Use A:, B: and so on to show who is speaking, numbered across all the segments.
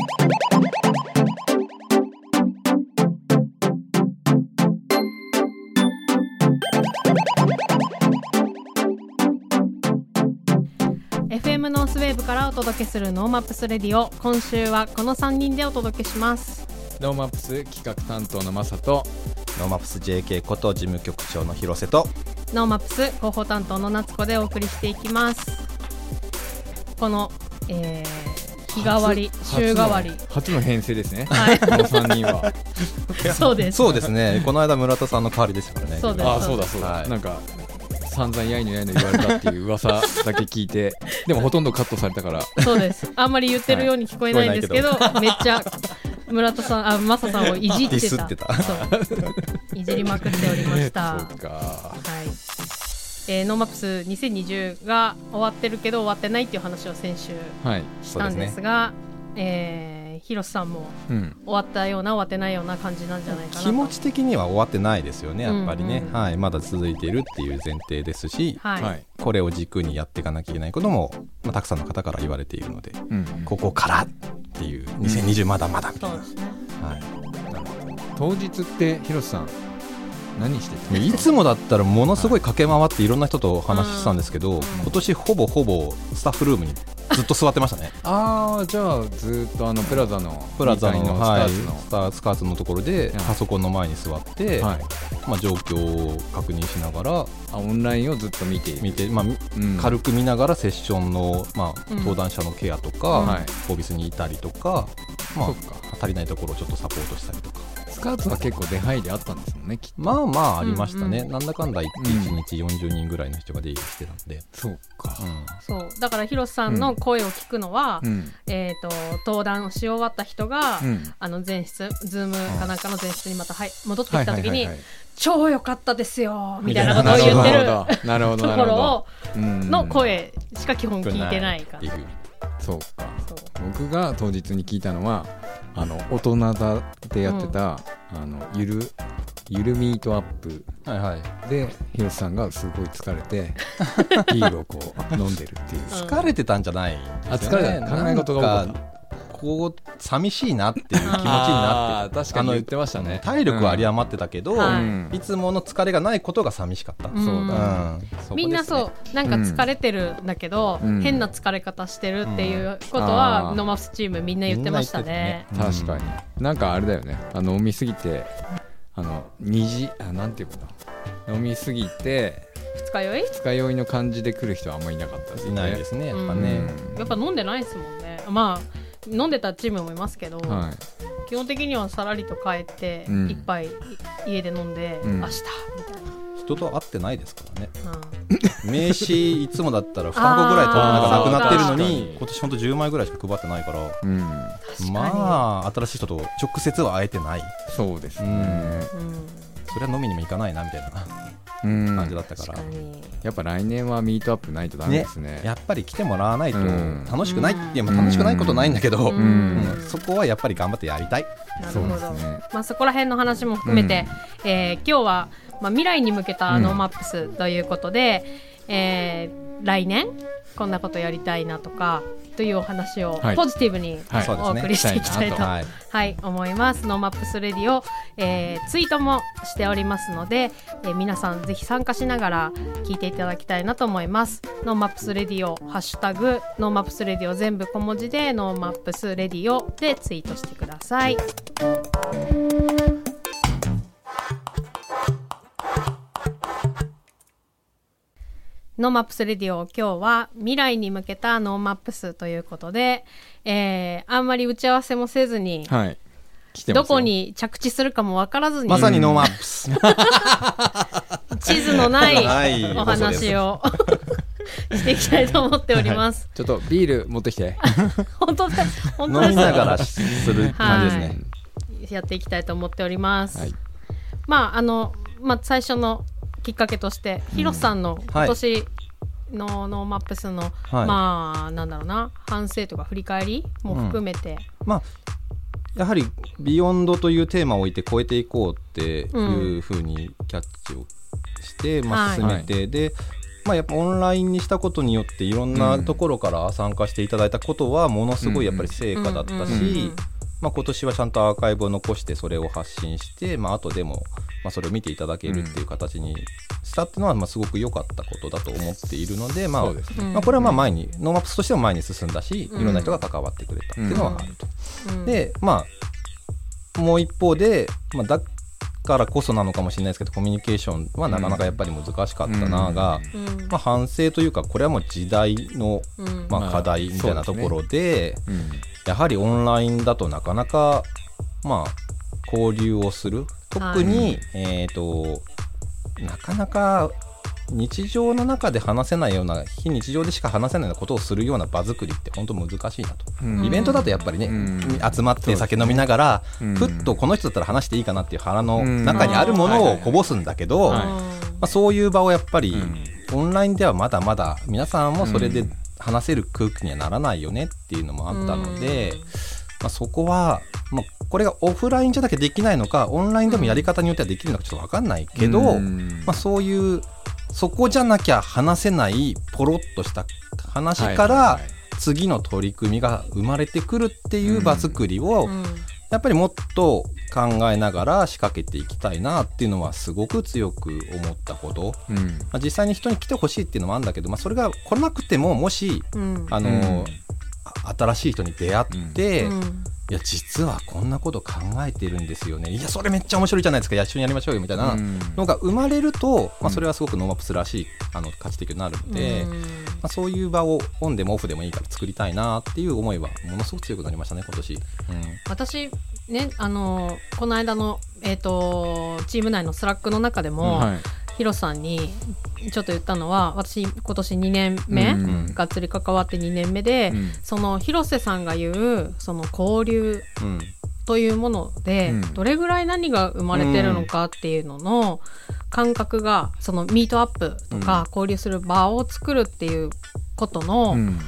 A: FM ノースウェーブからお届けする NoMaps Radio。今週はこの3人でお届けします。
B: NoMaps 企画担当のマサと。
C: NoMaps JK こと事務局長の広瀬と。
A: NoMaps 広報担当の夏子でお送りしていきます。この、えー、日替わり週替わり。
B: 初の編成ですね。
A: はい。
B: この3人は。
A: そうです。
C: そうですね。この間村田さんの代わりでしたからね。
A: そうです。
B: ああそうだそうだ、
C: はい。
B: なんか散々やいのやいの言われたっていう噂だけ聞いて でもほとんどカットされたから。
A: そうです。あんまり言ってるように聞こえないんですけど,、めっちゃ村田さんあマサさんをいじってた。
C: ディスってた。
A: そう。いじりまくっておりました。
B: そうか。
A: はい、えー、 NoMaps 2020が終わってるけど終わってないっていう話を先週
B: はい
A: したんですがえー広瀬さんも
B: うん。
A: 終わったような終わってないような感じなんじゃないかなと。
C: 気持ち的には終わってないですよねやっぱりね、
A: うんうん
C: はい、まだ続いているっていう前提ですし、
A: はい、
B: はい。
C: これを軸にやっていかなきゃいけないことも、まあ、たくさんの方から言われているので
B: うん
C: ここからっていう2020まだまだみたいな、
A: そうですね。
C: はい。
B: 当日って広瀬さん何してた？ん
C: いつもだったらものすごい駆け回っていろんな人とお話ししたんですけど、
A: ん。
C: 今年ほぼほぼスタッフルームにずっと座ってましたね。
B: ああじゃあずっとあのプラザの
C: プラザの
B: 2階
C: はい
B: スターツの。
C: スタースカーツのところで
B: うん。
C: パソコンの前に座って、
B: はい。
C: まあ、状況を確認しながら
B: あオンラインをずっと見て
C: 見て、まあ、み
B: うん。
C: 軽く見ながらセッションの、まあ、
A: うん。
C: 登壇者のケアとか、
A: うん
B: はい。
C: オフィスにいたりとか、まあ、足りないところをちょっとサポートしたりとか
B: スカーツは結構出入りあったんですもんねきっと。
C: まあまあありましたね、
A: うんうん。
C: なんだかんだ言って1日40人ぐらいの人が出入りしてたんで、
B: そうか
A: そう。だから広瀬さんの声を聞くのは、
B: うん。
A: えっ、と登壇をし終わった人が、
B: うん。
A: あの前室ズームかなんかの前室にまた、はい、戻ってきた時に、
B: はいはいはいはい。
A: 超良かったですよみたいなことを言ってる
B: なるほど
A: ところの声しか基本聞いてないから。
C: っていう
B: そうか。僕が当日に聞いたのはあの大人だでやってた、あのゆるゆるミートアップ。
C: はいはい。
B: で広瀬さんがすごい疲れて ビールをこう飲んでるっていう、
A: うん
C: 疲れてたんじゃない
B: あ疲れた。考え事が多かった
C: こう寂しいなっていう気持ちになって
B: 確かに言ってましたね。
C: 体力は有り余ってたけど、
A: はい
B: うん。
C: いつもの疲れがないことが寂しかった、
A: うん。
B: そうだ、
C: うん
A: みんなそうなんか疲れてるんだけど、
B: うん。
A: 変な疲れ方してるっていうこと
B: うん。
A: は、ノマスチームみんな言ってましたね。
C: みんな言って
B: 確かに。なんかあれだよね。あの飲みすぎてあの虹あなんていうかな飲みすぎて
A: 二日酔い、
B: 二日酔いの感じで来る人はあんまりいなかったですね。
C: いないですねやっぱ
A: う
C: ね、
B: ん。
A: やっぱ飲んでないですもんね。まあ飲んでたチームもいますけど、
B: はい。
A: 基本的にはさらりと帰って、
B: うん。
A: 一杯い家で飲んで、
B: うん。
A: 明日みたい
C: 人と会ってないですからね。
A: な。
C: 名刺いつもだったら2箱ぐらい取らながなくなってるのに今年ほんと10枚ぐらいしか配ってないから。
B: うん。
C: まあ新しい人と直接は会えてない。
B: そうですね。
A: うん、
C: そりゃ飲みにも行かないなみたいな。
B: うん
C: 感じだったから。
B: やっぱ来年はミートアップないとダメですね。
C: やっぱり来てもらわないと
B: うん。
C: 楽しくない、いやまあ楽しくないことないんだけど、
A: うん。
C: うん。そこはやっぱり頑張ってやりたい、
B: そう
A: なるほど。
B: ですね
A: まあそこら辺の話も含めて、えー今日はまあ未来に向けた
B: うん。
A: NoMaps ということで、えー来年こんなことやりたいなとかというお話を
B: はい
A: ポジティブにお送りしていきたいと、
C: はい
A: はい、思います。 NoMaps Radio、えーツイートもしておりますので、えー皆さんぜひ参加しながら聞いていただきたいなと思います。 NoMaps Radio ハッシュタグ NoMaps Radio 全部小文字で NoMaps Radio でツイートしてください。NoMaps Radio 今日は未来に向けた NoMaps ということで、えーあんまり打ち合わせもせずに、
B: はい。
A: どこに着地するかも分からずに、
C: まさに NoMaps。
A: 地図のない
C: はい。
A: お話を していきたいと思っております。
B: ちょっとビール持ってきて。
A: 本当だ。本当です
C: 飲みながらする感じですね、
A: やっていきたいと思っております。
B: はい。
A: まああのまあ最初のきっかけとして、ヒロさんの今年の NoMaps の、
C: はい。
A: まあなんだろうな反省とか振り返りも含めて、
C: まあやはり「beyond というテーマを置いて超えていこうっていうふうにキャッチをして、まあ、
A: はい
C: 進めて、でまあ、やっぱオンラインにしたことによっていろんなところから参加していただいたことはものすごいやっぱり成果だった
A: うん。うん。
C: し、まあ、今年はちゃんとアーカイブを残してそれを発信して、まあ後でも、まあ、それを見ていただけるっていう形にしたっていうのはまあすごく良かったことだと思っているので、まあ
B: ね
A: うん
C: まあ、これはまあ前に、 NoMaps としても前に進んだし、
A: うん。
C: いろんな人が関わってくれたっていうのはあると。
A: うん。
C: でまあもう一方で、まあ、だからこそなのかもしれないですけどコミュニケーションはなかなかやっぱり難しかったなが、
A: うん。
C: まあ、反省というかこれはもう時代の、
A: うん。
C: まあ、
B: まあ
C: 課題みたいなところで,、
B: うん
C: やはりオンラインだとなかなか、まあ、交流をする。特に、えっ、となかなか日常の中で話せないような非日常でしか話せないようなことをするような場作りって本当難しいなと。
B: うん。
C: イベントだとやっぱりね、
B: うん。
C: 集まって酒飲みながら、
B: うん。
C: ふっとこの人だったら話していいかなっていう腹の中にあるも
B: うん
C: のをこぼすんだけど、
B: はい。
C: まあ、そういう場をやっぱり、
B: うん。
C: オンラインではまだまだ皆さんもそれで話せる空気にはならないよねっていうのもあったので、まあ、そこは、まあ、これがオフラインじゃなきゃできないのかオンラインでもやり方によってはできるのかちょっと分かんないけど、
B: うん。
C: まあ、そういうそこじゃなきゃ話せないポロッとした話から、次の取り組みが生まれてくるっていう場作りを、
A: うん
C: やっぱりもっと考えながら仕掛けていきたいなっていうのはすごく強く思ったこと、
B: うん。
C: まあ、実際に人に来てほしいっていうのもあるんだけど、まあ、それが来なくてももし
A: うん。
C: あの、
B: うん。
C: あ新しい人に出会って、い
A: うん
C: や実はこんなこと考えてるんですよね。いやそれめっちゃ面白いじゃないですか。一緒にやりましょうよみたいな。
B: うん。
C: のが生まれると、まあ、
B: うん。
C: それはすごく NoMaps らしいあの価値提供になるので、
A: うん。
C: まあ、そういう場をオンでもオフでもいいから作りたいなっていう思いはものすごく強くなりましたね今年。うん。
A: 私ねあのこの間のえっ、とチーム内の Slack の中でも、
B: はい
A: ヒロさんにちょっと言ったのは私今年2年目、
B: うん。
A: がっつり関わって2年目で、
B: うん。
A: その広瀬さんが言うその交流
C: うん。
A: というもので、
B: うん。
A: どれぐらい何が生まれてるのかっていうのの感覚がそのミートアップとか交流する場を作るっていうことの、
B: うん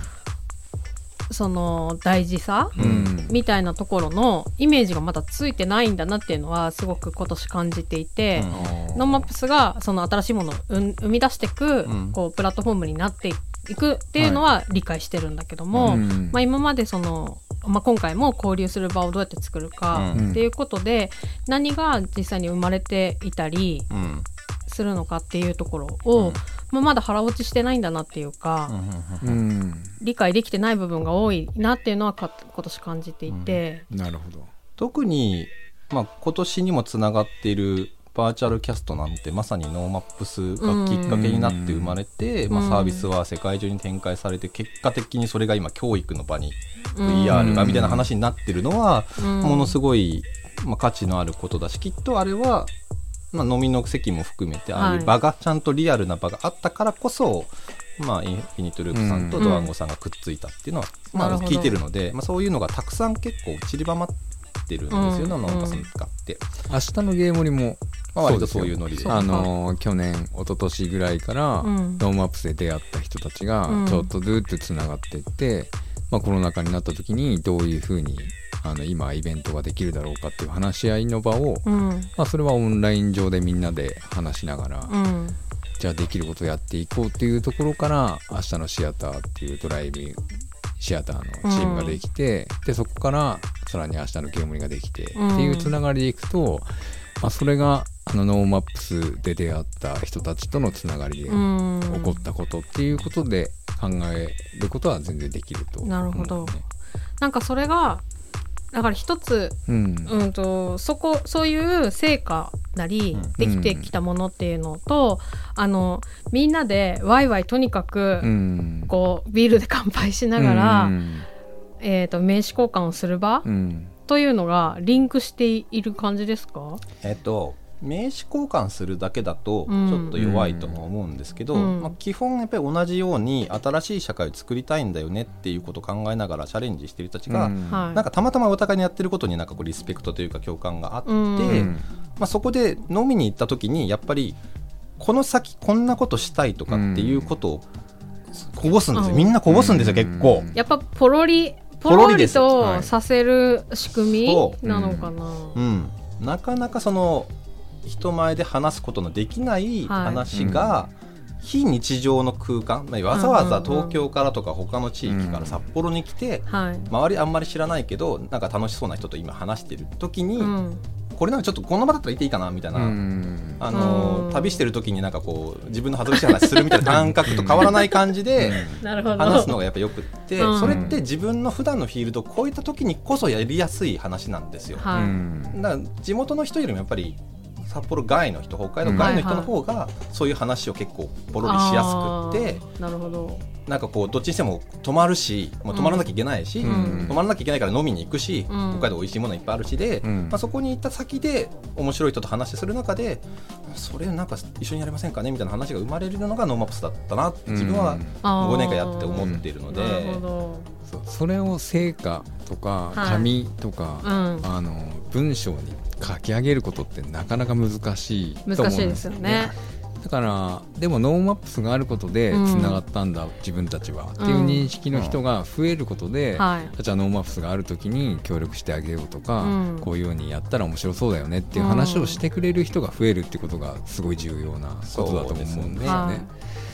A: その大事さ、
B: うん。
A: みたいなところのイメージがまだついてないんだなっていうのはすごく今年感じていて、NoMaps がその新しいものを生生み出していく、
C: うん。
A: こうプラットフォームになっていくっていうのは理解してるんだけども、
B: うん。
A: まあ、今までその、まあ、今回も交流する場をどうやって作るか
C: うん。
A: っていうことで、何が実際に生まれていたり
C: うん
A: するのかっていうところを、
C: うん。
A: まあ、まだ腹落ちしてないんだなっていうか、
C: うんうん
B: うん
A: 理解できてない部分が多いなっていうのはか今年感じていて。
B: なるほど。
C: 特に、まあ、今年にもつながっているバーチャルキャストなんてまさにノーマップスがきっかけになって生まれて、
A: うん。
C: まあ、サービスは世界中に展開されて結果的にそれが今教育の場に
A: うん
C: VR がみたいな話になってるのは
A: うん。
C: ものすごい、まあ、価値のあることだしきっとあれは、まあ、飲みの席も含めてああいう場がちゃんとリアルな場があったからこそ、まあ、インフィニットループさんとドワンゴさんがくっついたっていうのは、まあ、
A: なるほど。
C: 聞いてるので、まあ、そういうのがたくさん結構散りばまってるんですよね、
A: うん。
C: ノーマップスによって。
B: 明日のゲームにも
C: まあ、割とそういうノリで。
B: あのー去年一昨年ぐらいから、
A: うん。
B: ノーマップスで出会った人たちが
A: うん。
B: ちょっとずつつながっていって、まあ、コロナ禍になった時にどういうふうにあの今イベントができるだろうかっていう話し合いの場を、
A: うん。
B: まあ、それはオンライン上でみんなで話しながら、
A: うん。
B: じゃあできることをやっていこうっていうところから明日のシアターっていうドライビングシアターのチームができて、でそこからさらに明日のゲームができて、
A: うん。
B: っていうつながりでいくと、まあ、それがあのノーマップスで出会った人たちとのつながりで
A: うん。
B: 起こったことっていうことで考えることは全然できると思う、
A: なるほど。なんかそれがだから一つ、
B: うん、
A: うん、とそこそういう成果なり
C: うん。
A: できてきたものっていうのと、あのみんなでワイワイとにかく、
B: うん。
A: こうビールで乾杯しながら、
B: うん。
A: えー、と名刺交換をする場、
B: うん。
A: というのがリンクしている感じですか？
C: えっと名刺交換するだけだと
A: うん。
C: ちょっと弱いとも思うんですけど、
A: うん。
C: まあ、基本やっぱり同じように新しい社会を作りたいんだよねっていうことを考えながらチャレンジしてる人たちが、なんかたまたまお互いにやってることになんかこうリスペクトというか共感があって、まあ、そこで飲みに行った時にやっぱりこの先こんなことしたいとかっていうことをこぼすんですよ、
A: うん。
C: みんなこぼすんですよ、結構。
A: やっぱポロリポ
C: ポロリ
A: と
B: はい。
A: させる仕組
C: そ
A: みなのかな、
C: うん、なかなかその人前で話すことのできない話が、非日常の空間、まあ、わざわざ東京からとか他の地域から札幌に来て、
A: はい。
C: 周りあんまり知らないけどなんか楽しそうな人と今話してる時に、
A: うん。
C: これなんかちょっとこの場だったらいていいかなみたいな、
B: うん。
C: あの
A: うん。
C: 旅してる時になんかこう自分の恥ずかしい話するみたいな感覚と変わらない感じで
A: なるほど。
C: 話すのがやっぱよくって、
A: うん。
C: それって自分の普段のフィールドを超えた時にこそやりやすい話なんですよ。
A: はい、
B: うん。
C: だから地元の人よりもやっぱり札幌外の人北海道外の人の方がそういう話を結構ポロリしやすくって、
A: なるほど。
C: なんかこうどっちにしても泊まるしもう泊まらなきゃいけないし、
B: うん。
C: 泊まらなきゃいけないから飲みに行くし、
A: うん。
C: 北海道美味しいものいっぱいあるしで、
B: うん。
C: まあ、そこに行った先で面白い人と話する中でそれなんか一緒にやりませんかねみたいな話が生まれるのがノーマップスだったなって自分は
A: あー
C: 5年間やって思っているので、
A: なるほど。
B: そうそれを成果とか
A: はい。
B: 紙とか、
A: うん。
B: あの文章に書き上げることってなかなか難しいと思うん
A: ですよね。
B: だからでもノーマップスがあることでつ
A: うん。
B: ながったんだ、自分たちは、っていう認識の人が増えることで、
A: はい。
B: じゃあノーマップスがある時に協力してあげようとか、
A: うん。
B: こういうようにやったら面白そうだよねっていう話をしてくれる人が増えるってことがすごい重要なことだと思うんですよね。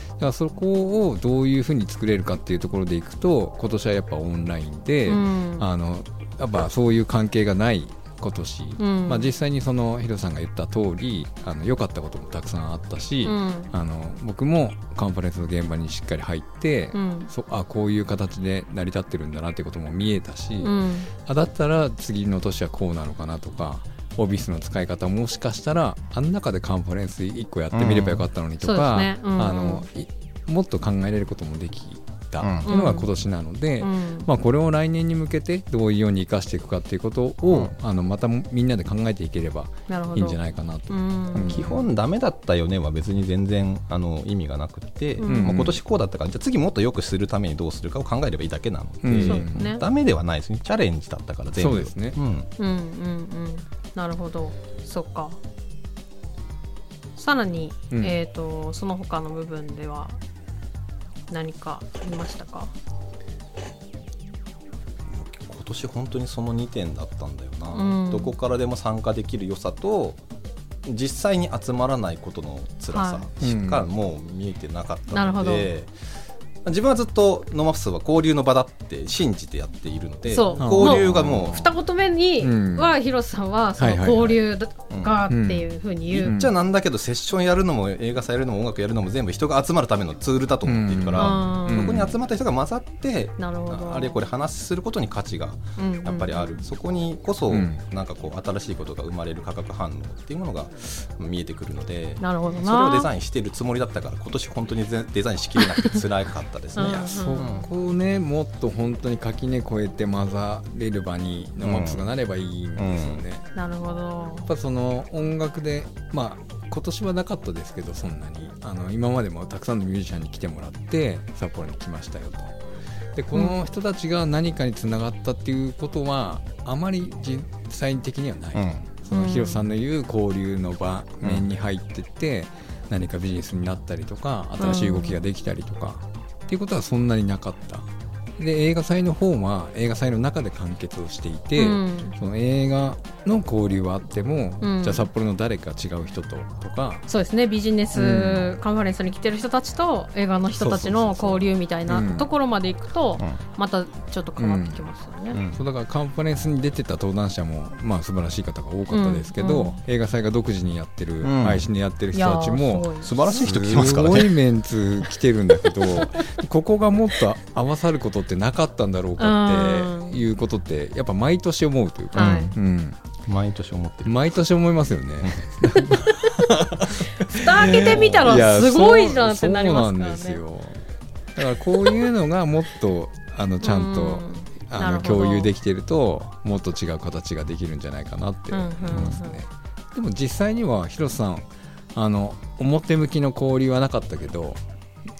B: だからそこをどういうふうに作れるかっていうところでいくと今年はやっぱオンラインで、
A: うん。
B: あのやっぱそういう関係がない今年、
A: うん。
B: まあ、実際にそのヒロさんが言った通りあの良かったこともたくさんあったし、
A: うん。
B: あの僕もカンファレンスの現場にしっかり入って、
A: うん。
B: そあこういう形で成り立ってるんだなってことも見えたし、
A: うん。
B: あだったら次の年はこうなのかなとかオフィスの使い方もしかしたらあの中でカンファレンス1個やってみればよかったのにとか、あのいもっと考えれることもできたっていうのが今年なので、
A: うん。
B: まあ、これを来年に向けてどういうように生かしていくかっていうことを、あのまたみんなで考えていければいいんじゃないかなと。
A: うん。
C: 基本ダメだったよねは別に全然あの意味がなくて、
A: うん。
C: まあ、今年こうだったからじゃあ次もっと良くするためにどうするかを考えればいいだけなので、
B: うん。
A: ですね。
C: ダメではないですね。チャレンジだったから全部。
B: そうですね。
C: うん。
A: うんうんうんなるほど。そっか。さらに、
B: うん。
A: えっ、とその他の部分では何かありましたか？
C: 今年本当にその2点だったんだよな、
A: うん。
C: どこからでも参加できる良さと実際に集まらないことの辛さ
A: はい。
C: しかもう見えてなかったので、自分はずっとノーマップスは交流の場だって信じてやっているので
A: そう。
C: 交流がもう
A: 二言目に
B: うん
A: は広瀬さんはその交流がっていうふうに言う、
B: うん。
C: 言っちゃなんだけどセッションやるのも映画祭やるのも音楽やるのも全部人が集まるためのツールだと思っているから、
A: うん。
C: そこに集まった人が混ざって、
A: なるほど。
C: あれこれ話することに価値がやっぱりある、そこにこそ、
B: うん。
C: なんかこう新しいことが生まれる化学反応っていうものが見えてくるので
A: なるほどな
C: それをデザインしてるつもりだったから今年本当にデデザインしきれなくて辛かったですね。
A: うん
B: いやそこをねもっと本当に垣根越えて混ざれる場にノーマップスがなればいいんですよね。
A: なるほど。
B: やっぱその音楽でまあ今年はなかったですけどそんなに。あの今までもたくさんのミュージシャンに来てもらって札幌に来ましたよと。でこの人たちが何かにつながったっていうことはあまり実際的にはない、
C: うん。
B: そのヒロさんの言う交流の場面に入ってって何かビジネスになったりとか新しい動きができたりとか、っていうことはそんなになかった。で映画祭の方は映画祭の中で完結をしていて、
A: うん。
B: その映画の交流はあっても、
A: うん。
B: じゃあ札幌の誰か違う人ととか
A: そうですね。ビジネス
B: う
A: カンファレンスに来てる人たちと映画の人たちの交流みたいなところまで行くとまたちょっと変わってきますよね。
C: うん。
B: そうだからカンファレンスに出てた登壇者もまあ素晴らしい方が多かったですけど、
A: うん。うん
B: 映画祭が独自にやってる、
C: うん。
B: 配信でやってる人たちも
A: ーすごい。
C: 素晴らしい人来ますから
B: すごい
C: ね。
B: メンツ来てるんだけど ここがもっと合わさることってなかったんだろうかっていうことってやっぱ毎年思うというか、
A: はい。
B: うん、
C: 毎年思ってる。
B: 毎年思いますよね。
A: 蓋開けてみたらすごいじゃんってなりますからね。
B: だからこういうのがもっとあのちゃんと、
A: うん。
B: あの共有できてるともっと違う形ができるんじゃないかなって思いますね、
A: うんうん
B: でも実際には広瀬さんあの表向きの交流はなかったけど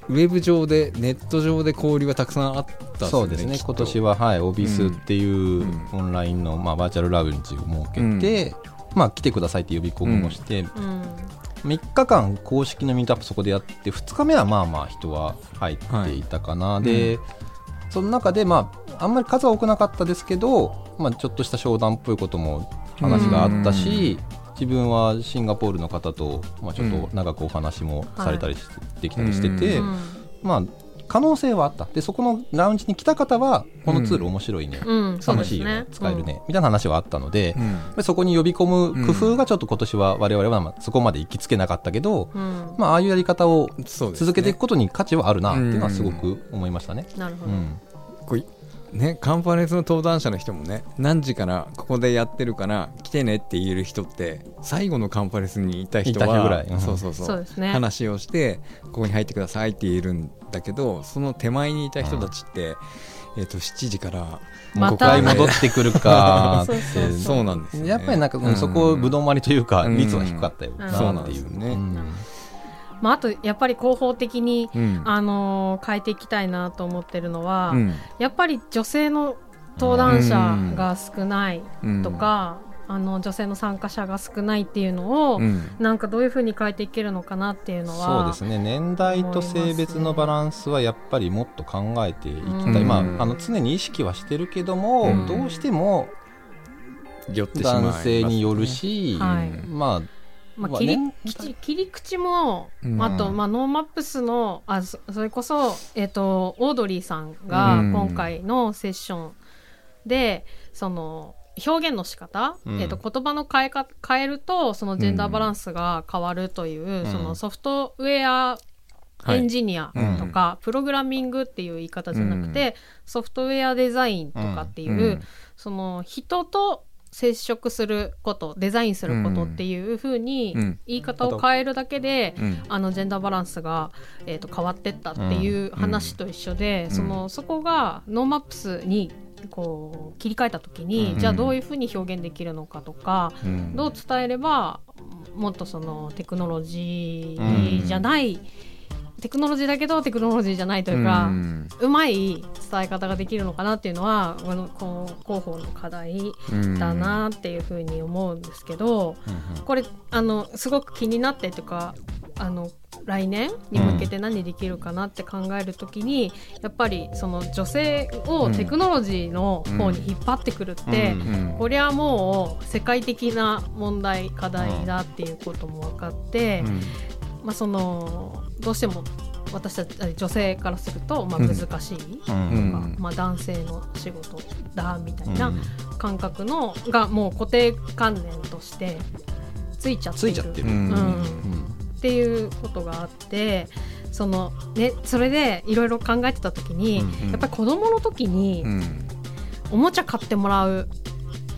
B: ウェブ上でネット上で交流はたくさんあった
C: そうですね。今年は、はい、オビスっていう
B: うん
C: オンラインの、まあ、バーチャルラウンジを設けて、まあ、来てくださいって呼び込みもして、
A: うん。
C: 3日間公式のミートアップそこでやって2日目はまあまあ人は入っていたかな、
B: い。
C: で、その中でまああんまり数は多くなかったですけど、まあ、ちょっとした商談っぽいことも話があったし、自分はシンガポールの方と、まあ、ちょっと長くお話もされたりし、できたりしてて、
A: うん。
C: まあ可能性はあった。でそこのラウンジに来た方はこのツール面白いね、
A: うん、
C: 楽しいよね。
A: ね。
C: 使えるね、みたいな話はあったので、
B: うん。
C: そこに呼び込む工夫がちょっと今年は我々はまあそこまで行きつけなかったけど、
A: うん、うん
C: まあ、ああいうやり方を続けていくことに価値はあるなっていうのはすごく思いましたね。
A: なるほど、
B: ねカンファレンスの登壇者の人もね何時からここでやってるから来てねって言える人って最後のカンファレンスにいた人
C: いた人
B: は
C: ぐらい。うん。
B: そうそうそう
A: そうですね。
B: 話をしてここに入ってくださいって言えるんだけどその手前にいた人たちって、えっと7時から
A: また
C: 5回戻ってくるか って
A: そう
B: なんですよね。
C: やっぱりなんか、うんそこぶどまりというか
B: うん。
C: 率は低かったよなっていう、
B: そうなんですよね。
C: うん
A: まあ、あとやっぱり広報的に、
B: うん。
A: あのー変えていきたいなと思ってるのは、
B: うん。
A: やっぱり女性の登壇者が少ない
B: うん。
A: とか、あの女性の参加者が少ないっていうのを、
B: うん。
A: なんかどういうふうに変えていけるのかなっていうのは
C: そうですね。年代と性別のバランスはやっぱりもっと考えていきたい、
A: うん。
C: まあ、あの常に意識はしてるけども、
B: うん。
C: どうしても男性によるし、
A: はい。
C: まあ
A: まあ、切り
C: ね
A: 口切り口も、
B: うん。
A: あと、まあ、ノーマップスのあそそれこそ、えっとオードリーさんが
B: うん。
A: 今回のセッションで、その表現の仕方、
C: うん。
A: えっと言葉の変えか変えるとそのジェンダーバランスが変わるという、
C: ん。
A: そのソフトウェア
B: はい
A: エンジニアとか、プログラミングっていう言い方じゃなくて、ソフトウェアデザインとかっていう、
B: うん。
A: その人と接触することデザインすることっていうふうに
B: うん。
A: 言い方を変えるだけで、
B: うん。
A: あのジェンダーバランスが、えー、と変わってったっていう話と一緒で、
B: ん。
A: そのそこがノーマップスにこう切り替えた時に、
C: うん。
A: じゃあどういうふうに表現できるのかとか、
B: うん。
A: どう伝えればもっとそのテクノロジーじゃない、テクノロジーだけどテクノロジーじゃないというか、
B: うん。
A: うまい伝え方ができるのかなっていうのはこの広報の課題だなっていうふうに思うんですけど、これあのすごく気になってというかあの来年に向けて何できるかなって考えるときに、やっぱりその女性をテクノロジーの方に引っ張ってくるって、
B: うん
A: こりゃもう世界的な問題課題だっていうことも分かって、
B: うん
A: まあ、そのどうしても私たち女性からするとまあ
B: うん。
A: 難しいとか、
B: うん。
A: まあ、男性の仕事だみたいな感覚のがもう固定観念としてついちゃっている
C: ってる、
B: うん。
A: うん。っていうことがあってその、ね、それでいろいろ考えてた時に、
B: うん。
A: やっぱり子供の時に
B: うん。
A: おもちゃ買ってもらう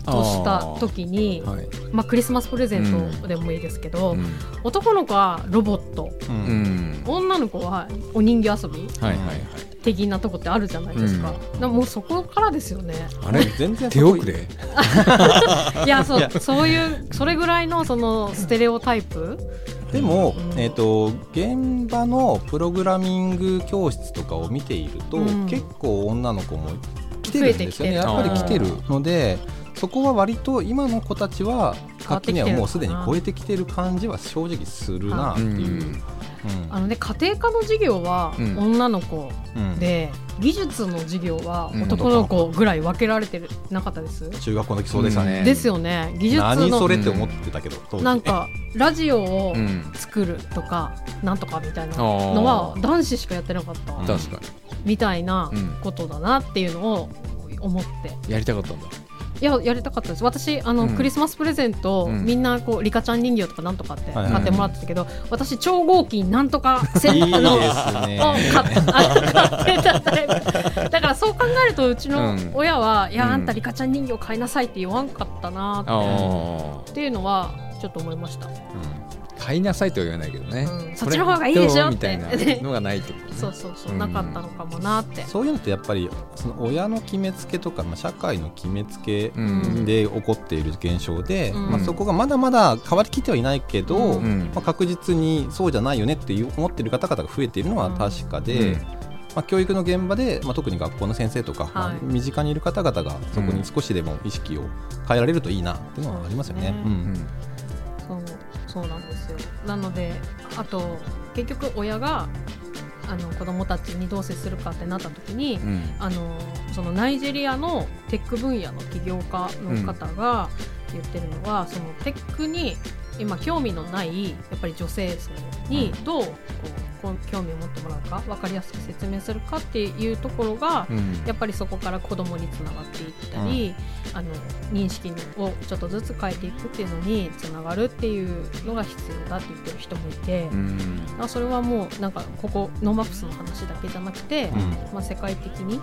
A: とした時に、
B: はい。
A: まあ、クリスマスプレゼントでもいいですけど、
B: うん。
A: 男の子はロボット。
C: うん。
A: 女の子はお人形遊び？
B: はいはいはい。
A: 的なとこってあるじゃないですか,、
B: うん。
A: もうそこからですよね。
B: あれ
C: 全然
B: 手遅れ？
A: いやそう
C: いや
A: そういうそれぐらいのそのステレオタイプ？
C: でも、
A: うん。
C: えー、と現場のプログラミング教室とかを見ていると、
A: うん。
C: 結構女の子も来てるんですよね。
A: 増えてきてる。
C: やっぱり来てるのでそこは割と今の子たちは垣根はもうすでに超えてきてる感じは正直するなっていう。うん。
A: あのね家庭科の授業は
B: うん。
A: 女の子
C: うん。
A: で、技術の授業は
B: うん。
A: 男の子ぐらい分けられてるなかったです、
C: 中学校の時そうでしたね、
B: うん。
A: ですよね。技術
C: 何そ
A: の
C: れって思ってたけど、
A: なんかラジオを
B: うん
A: 作るとかなんとかみたいなのは男子しかやってなかった。
C: うん。
B: 確か
A: みたいな
B: うん。
A: ことだなっていうのを思って。
B: にやりたかったんだ
A: いややりたかったです。私あの、
B: うん。
A: クリスマスプレゼント、
B: うん。
A: みんなこうリカちゃん人形とかなんとかって
C: はいはい。
A: 買ってもらってたけど、私超合金なんとか セットの
C: ね。
A: を買ってたタイプ。だからそう考えるとうちの
B: うん。
A: 親は、いや
B: うん
A: あんたリカちゃん人形買いなさいって言わんかったなって,、
B: あ
A: っていうのはちょっと思いました。
B: あ買いなさいとは言わないけどね。
A: うん。そっちの方がいいでしょ
B: みたいなのがないとね。
A: そうそうそう、
B: うん
A: なかったのかもなって。
C: そういうのってやっぱりその親の決めつけとか、まあ、社会の決めつけ
B: うん。
C: で起こっている現象で、
A: うん。
C: まあ、そこがまだまだ変わりきってはいないけど、
A: うん。
B: うん。
C: まあ、確実にそうじゃないよねって思っている方々が増えているのは確かで、
B: うん。
C: まあ、教育の現場で、まあ、特に学校の先生とか、まあ
A: はい
C: 身近にいる方々がそこに少しでも意識を変えられるといいなっていうのはありますよね。
A: そうですね
C: うん。
A: そうそうなんですよ。なのであと結局親があの子供たちにどう接するかってなった時に、
B: うん。
A: あのそのナイジェリアのテック分野の起業家の方が言ってるのは、そのテックに今興味のないやっぱり女性層にどうこう興味を持ってもらうか分かりやすく説明するかっていうところが、
B: うん。
A: やっぱりそこから子供につながっていったり、あの認識をちょっとずつ変えていくっていうのにつながるっていうのが必要だって言ってる人もいて、
B: うん。
A: あそれはもうなんかここノーマップスの話だけじゃなくて、
C: うん。
A: まあ、世界的に、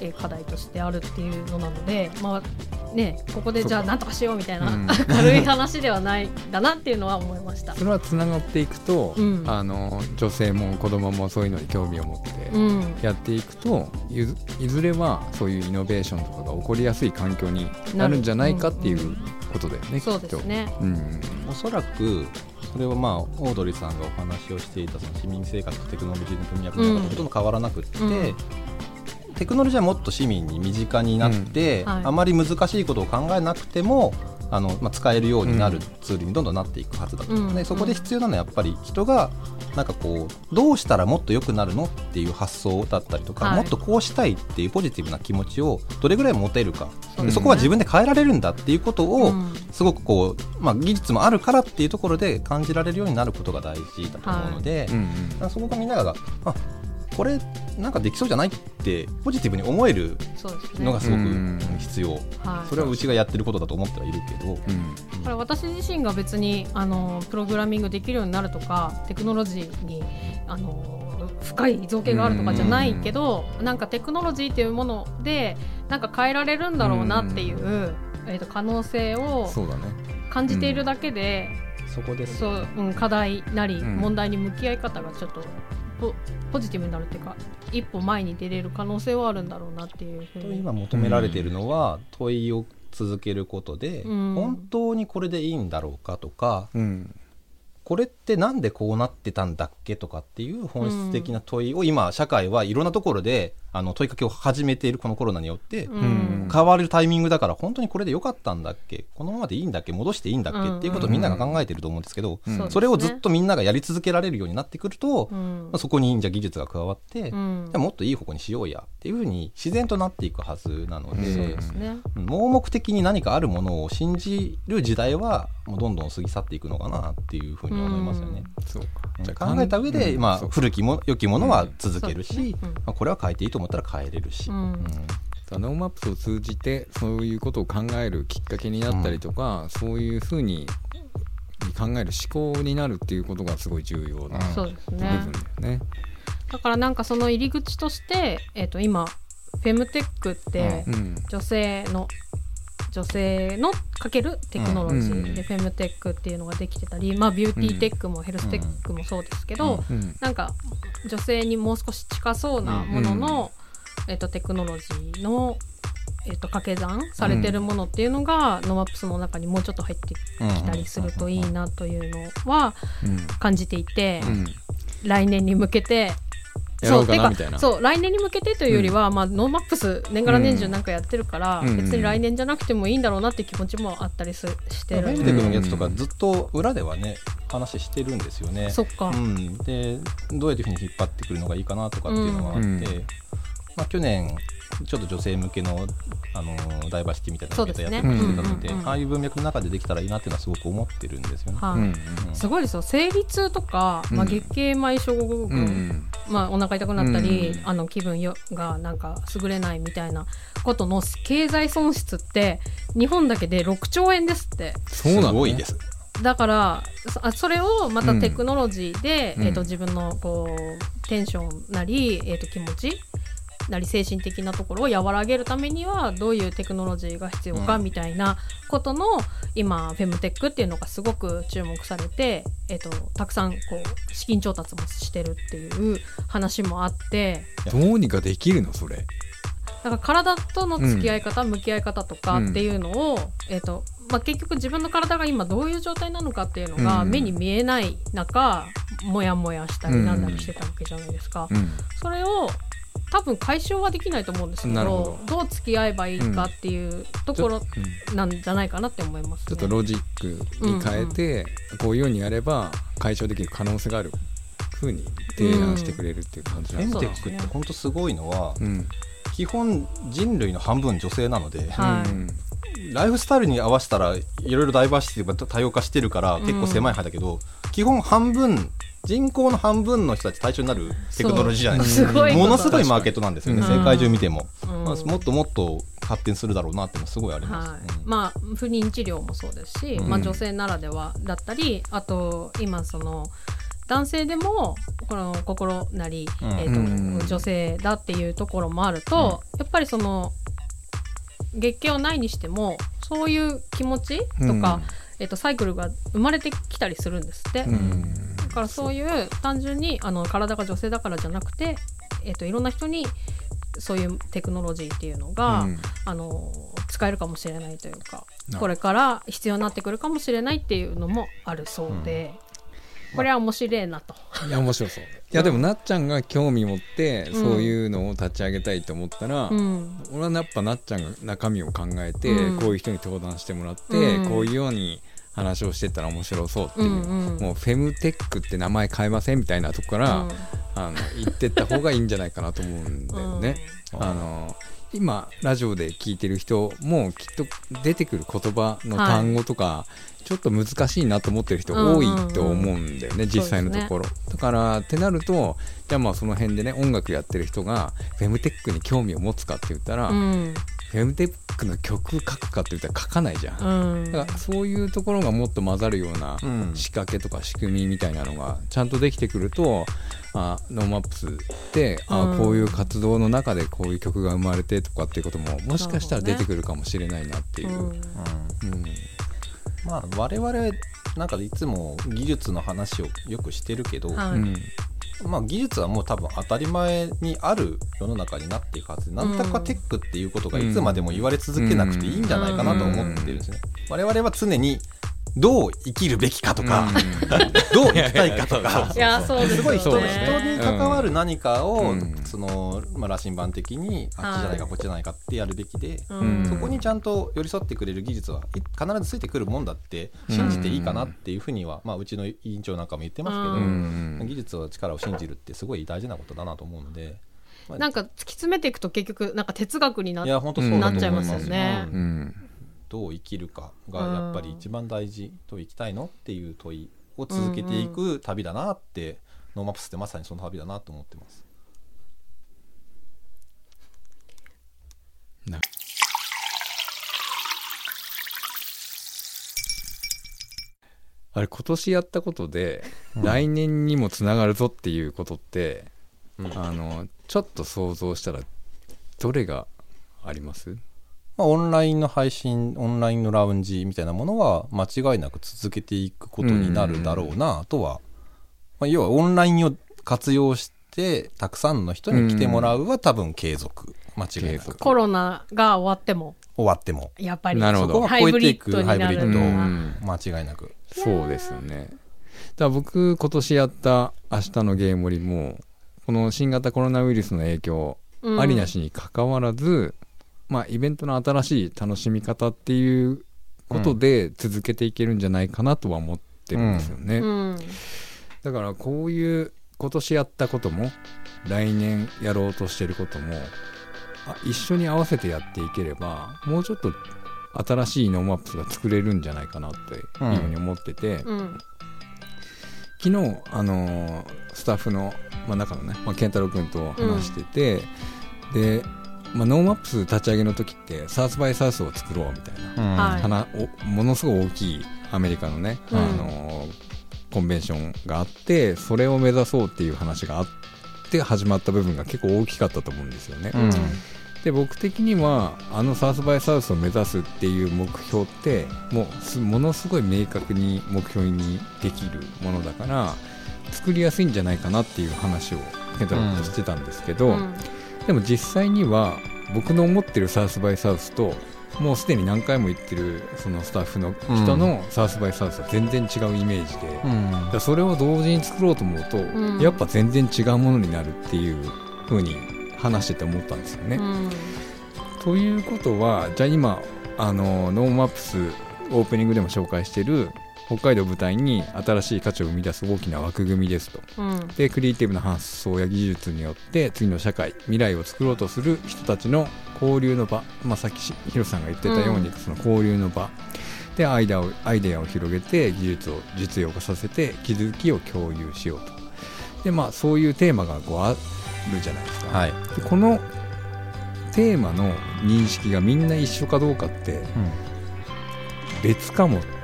A: えー課題としてあるっていうのなので、まあね、ここでじゃあなんとかしようみたいな、
B: うん。
A: 軽い話ではないんだなっていうのは思いました。
B: それはつながっていくと、
A: うん。
B: あの女性も子供もそういうのに興味を持って
A: うん。
B: やっていくといずいずれはそういうイノベーションとかが起こりやすい環境になるんじゃないかっていうことだよね、
A: そうですね。
B: きっと。うん
C: おそらくそれはまあオードリーさんがお話をしていたその市民生活とテクノロジーの組み合わせとほとんど変わらなくって、
A: うん。
C: テクノロジーはもっと市民に身近になって、
A: うん。はい。
C: あまり難しいことを考えなくてもあの、まあ、使えるようになるツールにどんどんなっていくはずだと、
A: う。ん。
C: でそこで必要なのはやっぱり人がなんかこうどうしたらもっと良くなるのっていう発想だったりとか、
A: はい。
C: もっとこうしたいっていうポジティブな気持ちをどれぐらい持てるか
A: そ
B: ね。
C: でそこは自分で変えられるんだっていうことを、
A: うん。
C: すごくこう、まあ、技術もあるからっていうところで感じられるようになることが大事だと思うので、
B: うん
C: だからそこがみんながあこれなんかできそうじゃないってポジティブに思えるのがすごく
B: うん。
C: 必要、
A: はい。
C: それはうちがやってることだと思ってはいるけど、
B: うん。
A: これ私自身が別にあのプログラミングできるようになるとかテクノロジーにあの深い造形があるとかじゃないけどなんかテクノロジーっていうものでなんか変えられるんだろうなっていう、えー、と可能性を
B: そうだね。
A: 感じているだけで、
C: そこです
A: そううん、課題なり
B: うん。
A: 問題に向き合い方がちょっとポポジティブになるっていうか一歩前に出れる可能性はあるんだろうなっていうふうに。
C: 今求められているのは問いを続けることで、
A: うん
C: 本当にこれでいいんだろうかとか
B: うん
C: これってなんでこうなってたんだっけとかっていう本質的な問いを今社会はいろんなところであの問いかけを始めているこのコロナによって
A: うん。
C: 変わるタイミングだから本当にこれでよかったんだっけ？このままでいいんだっけ？戻していいんだっけっていうことをみんなが考えてると思うんですけど、
B: うん。
A: そ
C: れをずっとみんながやり続けられるようになってくると、
A: うん。
C: まあそこにじゃあ技術が加わって、
A: うん。
C: じゃあもっといい方向にしようやっていうふうに自然となっていくはずなの
B: うん。
C: で。盲目的に何かあるものを信じる時代はもうどんどん過ぎ去っていくのかなっていうふうに思いますよね。
B: そうじゃあ
C: 考えた上で、まあ、古きも良きものは続けるし、まあ、これは変えていいと思ったら変えれるし、
A: うん。
C: うん。
B: さノーマップスを通じてそういうことを考えるきっかけになったりとか、そういうふうに考える思考になるっていうことがすごい重要な部
A: ね。
B: 分。だよね。
A: だからなんかその入り口として、えっ、と今フェムテックって
B: うん。
A: 女性の女性のかけるテクノロジー
B: うん。
A: でフェムテックっていうのができてたり、まあビューティーテックもヘルステックもそうですけど、なんか女性にもう少し近そうなものの、えっとテクノロジーの、えっと掛け算されてるものっていうのが、ノーマップスの中にもうちょっと入ってきたりするといいなというのは
B: うん。
A: 感じていて、
B: うん。
A: 来年に向けて
B: やろうか
A: てか
B: なみたいな。
A: そう来年に向けてというよりは、まあ、ノーマップス年がら年中なんかやってるから、
B: うん。
A: 別に来年じゃなくてもいいんだろうなっていう気持ちもあったりすしてる。
C: メルテクのやつとかずっと裏ではね話してるんですよね。
A: そっか、
C: うん、でどういうふうに引っ張ってくるのがいいかなとかっていうのがあって、
B: うん。
C: まあ、去年ちょっと女性向けの、あのーダイバーシティみたいなのを
A: そうですね。
C: やってたので、
A: うんうんうん
C: ああいう文脈の中でできたらいいなっていうのはすごく思ってるんですよね。
A: はい。
B: うんうん
A: すごいですよ。生理痛とか、まあ、
B: うん
A: 月経前症候群、
B: うんうん
A: まあ、お腹痛くなったり、
B: うん
A: あの気分よがなんか優れないみたいなことの経済損失って日本だけで6兆円ですって。
B: そうなの
C: すごいです。
A: だからそれをまたテクノロジーで、
B: うん。
A: えー、と自分のこうテンションなり、えー、と気持ちなり精神的なところを和らげるためにはどういうテクノロジーが必要か
C: うん
A: みたいなことの、今フェムテックっていうのがすごく注目されて、えー、とたくさんこう資金調達もしてるっていう話もあって
B: どうにかできるのそれ。
A: だから体との付き合い方、向き合い方とかっていうのを、えーとまあ、結局自分の体が今どういう状態なのかっていうのが
B: うん。
A: 目に見えない中、モヤモヤしたりなんだりしてたわけじゃないですか。
B: うん。
A: それを多分解消はできないと思うんですけど
B: なるほ
A: ど。う付き合えばいいかっていうところ
B: うん。
A: なんじゃないかなって思います、ね。
B: ちょっとロジックに変えて、こういうようにやれば解消できる可能性があるふうに提案してくれるっていう感じなんです
C: エンテックって本当すごいのは、
B: うん。
C: 基本人類の半分女性なので、
A: はい。
B: うん
C: ライフスタイルに合わせたらいろいろダイバーシティが多様化してるから結構狭い範囲だけど、基本半分人口の半分の人たち対象になるテクノロジーじゃないですか。ものすごいマーケットなんですよね、
A: うん。
C: 世界中見ても、
A: うん。
C: まあ、もっともっと発展するだろうなっていうのはすごいあります、
A: はい。
C: うん。
A: まあ不妊治療もそうですし、
C: うん。
A: まあ、女性ならではだったりあと今その男性でもこの心なり、
C: うん。
A: え
B: うん。
A: ーと女性だっていうところもあると、やっぱりその月経をないにしてもそういう気持ちとか、えー、とサイクルが生まれてきたりするんですって。からそういう単純にあの体が女性だからじゃなくて、えー、といろんな人にそういうテクノロジーっていうのが、
B: うん。
A: あの使えるかもしれないというか
B: な
A: これから必要になってくるかもしれないっていうのもあるそうで、これは面白いなと。
B: いや面白そう。いやでもなっちゃんが興味持ってそういうのを立ち上げたいと思ったら、
A: うん。
B: 俺はやっぱなっちゃんが中身を考えて、
A: うん。
B: こういう人に登壇してもらって、
A: うん。
B: こういうように話をしてったら面白そうっていう、
A: うんうん。
B: もうフェムテックって名前変えませんみたいなとこから、
A: うん。
B: あの言ってった方がいいんじゃないかなと思うんだよね。
C: うん。
B: あの今ラジオで聞いてる人もきっと出てくる言葉の単語とか、ちょっと難しいなと思ってる人多いと思うんだよね、実際のところ、だからってなるとじゃあまあその辺でね音楽やってる人がフェムテックに興味を持つかって言ったら、
A: うん
B: フェムテックの曲書くかって言ったら書かないじゃん、
A: うん。
B: だからそういうところがもっと混ざるような
C: うん。
B: 仕掛けとか仕組みみたいなのがちゃんとできてくるとあノーマップスってあ
A: うん。
B: こういう活動の中でこういう曲が生まれてとかっていうことももしかしたら出てくるかもしれないなっていう。
A: うん。
B: うん。
C: まあ我々なんかいつも技術の話をよくしてるけど、
A: はい。
B: うん
C: まあ、技術はもう多分当たり前にある世の中になっていくはず。で、なんとかテックっていうことがいつまでも言われ続けなくていいんじゃないかなと思ってるんですね。我々は常にどう生きるべきかとか、どう生きたいかとか。
A: いやそうです
C: ごい人に関わる何かを、
B: うん。
C: そのまあ、羅針盤的にあっちじゃないか、
A: はい
C: こっちじゃないかってやるべきで、
B: うん。
C: そこにちゃんと寄り添ってくれる技術はい必ずついてくるもんだって信じていいかなっていうふうには、まあ、うちの委員長なんかも言ってますけど、
A: う
B: うん。
C: 技術の力を信じるってすごい大事なことだなと思うので、まあ
A: なんか突き詰めていくと結局なんか哲学になっちゃいますよね
C: どう生きるかがやっぱり一番大事と生きたいのっていう問いを続けていく旅だなって、ノーマップスってまさにその旅だなと思ってます。
B: なあれ今年やったことで、来年にもつながるぞっていうことって、
C: うん。
B: あのちょっと想像したらどれがあります？
C: まあ、オンラインの配信オンラインのラウンジみたいなものは間違いなく続けていくことになるだろうなとは、まあ、要はオンラインを活用してたくさんの人に来てもらうは多分継続。間違いなく。
A: コロナが終わっても。
C: 終わっても。
A: やっぱり。
B: なるほど。
C: そこは超えていくハイブリッド
B: うん。
C: 間違いなく。
B: そうですよね。だから僕今年やった「明日のゲームリ」もこの新型コロナウイルスの影響
A: うん。
B: ありなしにかかわらず、まあイベントの新しい楽しみ方っていうことで続けていけるんじゃないかなとは思ってるんですよね、
A: うん。
B: だからこういう今年やったことも来年やろうとしてることもあ一緒に合わせてやっていければもうちょっと新しいノーマップスが作れるんじゃないかなっていうふうに思ってて、
A: うん。
B: 昨日、あのースタッフの、まあ、中のね、まあ、健太郎君と話してて、で、まあ、ノーマップス立ち上げの時ってサウスバイサウスを作ろうみたいな、
A: はい。
B: 話をものすごい大きいアメリカのね、
A: うん。
B: あのーコンベンションがあってそれを目指そうっていう話があって始まった部分が結構大きかったと思うんですよね。
C: うん。
B: で僕的にはあのサウスバイサウスを目指すっていう目標ってもうすものすごい明確に目標にできるものだから作りやすいんじゃないかなっていう話を健太郎君としてたんですけど、
A: うん
B: でも実際には僕の思ってるサウスバイサウスともうすでに何回も言ってるそのスタッフの人のサウスバイサウスは全然違うイメージで、だからそれを同時に作ろうと思うと、
A: ん。
B: やっぱ全然違うものになるっていう風に話してて思ったんですよね。
A: うん。
B: ということはじゃあ今あのノーマップスオープニングでも紹介してる北海道を舞台に新しい価値を生み出す大きな枠組みですと。
A: うん。
B: でクリエイティブな発想や技術によって次の社会未来を作ろうとする人たちの交流の場、まあ、さっきしヒロさんが言ってたように、
A: うん。
B: その交流の場。でアイデアをアイデアを広げて技術を実用化させて気づきを共有しようと。でまあそういうテーマがこうあるじゃないですか、
C: はい、
B: でこのテーマの認識がみんな一緒かどうかって別かも。って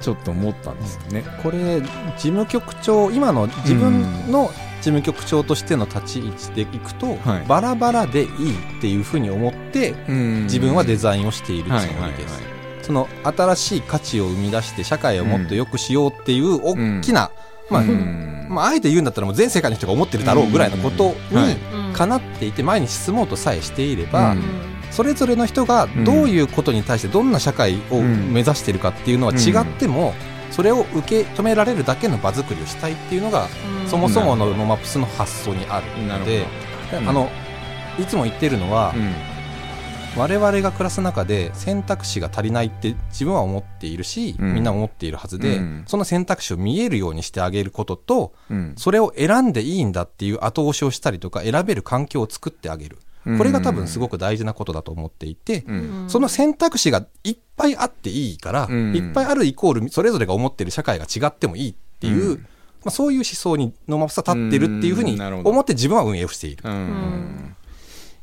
B: ちょっと思ったんですよね。
C: これ事務局長今の自分の事務局長としての立ち位置でいくと、
B: はい。
C: バラバラでいいっていうふうに思って自分はデザインをしているつもりです、
B: はいはいはい。
C: その新しい価値を生み出して社会をもっと良くしようっていう大きな、まあ、
B: うん。
C: まあ、あえて言うんだったらもう全世界の人が思ってるだろうぐらいのこと
B: はい
C: に
A: うん。
C: かなっていて前に進もうとさえしていれば、
B: うん
C: それぞれの人がどういうことに対してどんな社会を
B: うん。
C: 目指しているかっていうのは違っても、それを受け止められるだけの場作りをしたいっていうのが、
A: うん。
C: そもそものノマップスの発想にあるので、
B: うん。
C: あのいつも言ってるのは、
B: うん。
C: 我々が暮らす中で選択肢が足りないって自分は思っているし、
B: うん。
C: みんな思っているはずで、
B: うん。
C: その選択肢を見えるようにしてあげることと
B: うん。
C: それを選んでいいんだっていう後押しをしたりとか選べる環境を作ってあげるこれが多分すごく大事なことだと思っていて、
B: うん。
C: その選択肢がいっぱいあっていいから、
B: うん。
C: いっぱいあるイコールそれぞれが思ってる社会が違ってもいいっていう、
B: うん。
C: まあ、そういう思想にノーマップスは立ってるっていうふうに思って自分は運営をしている。
B: うん。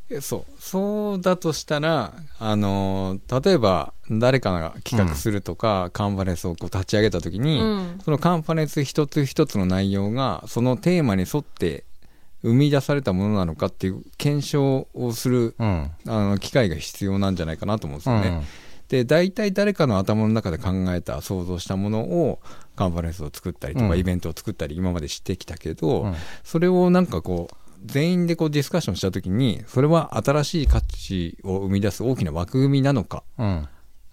B: えそう。そうだとしたら、あのー例えば誰かが企画するとか、カンファレンスをこう立ち上げた時に、
A: うん。
B: そのカンファレンス一つ一つの内容がそのテーマに沿って生み出されたものなのかっていう検証をする
C: うん。
B: あの機会が必要なんじゃないかなと思うんですよね。
C: うん
B: で大体誰かの頭の中で考えた想像したものをカンファレンスを作ったりとか、
C: うん。
B: イベントを作ったり今までしてきたけど、
C: うん。
B: それをなんかこう全員でこうディスカッションした時にそれは新しい価値を生み出す大きな枠組みなのか、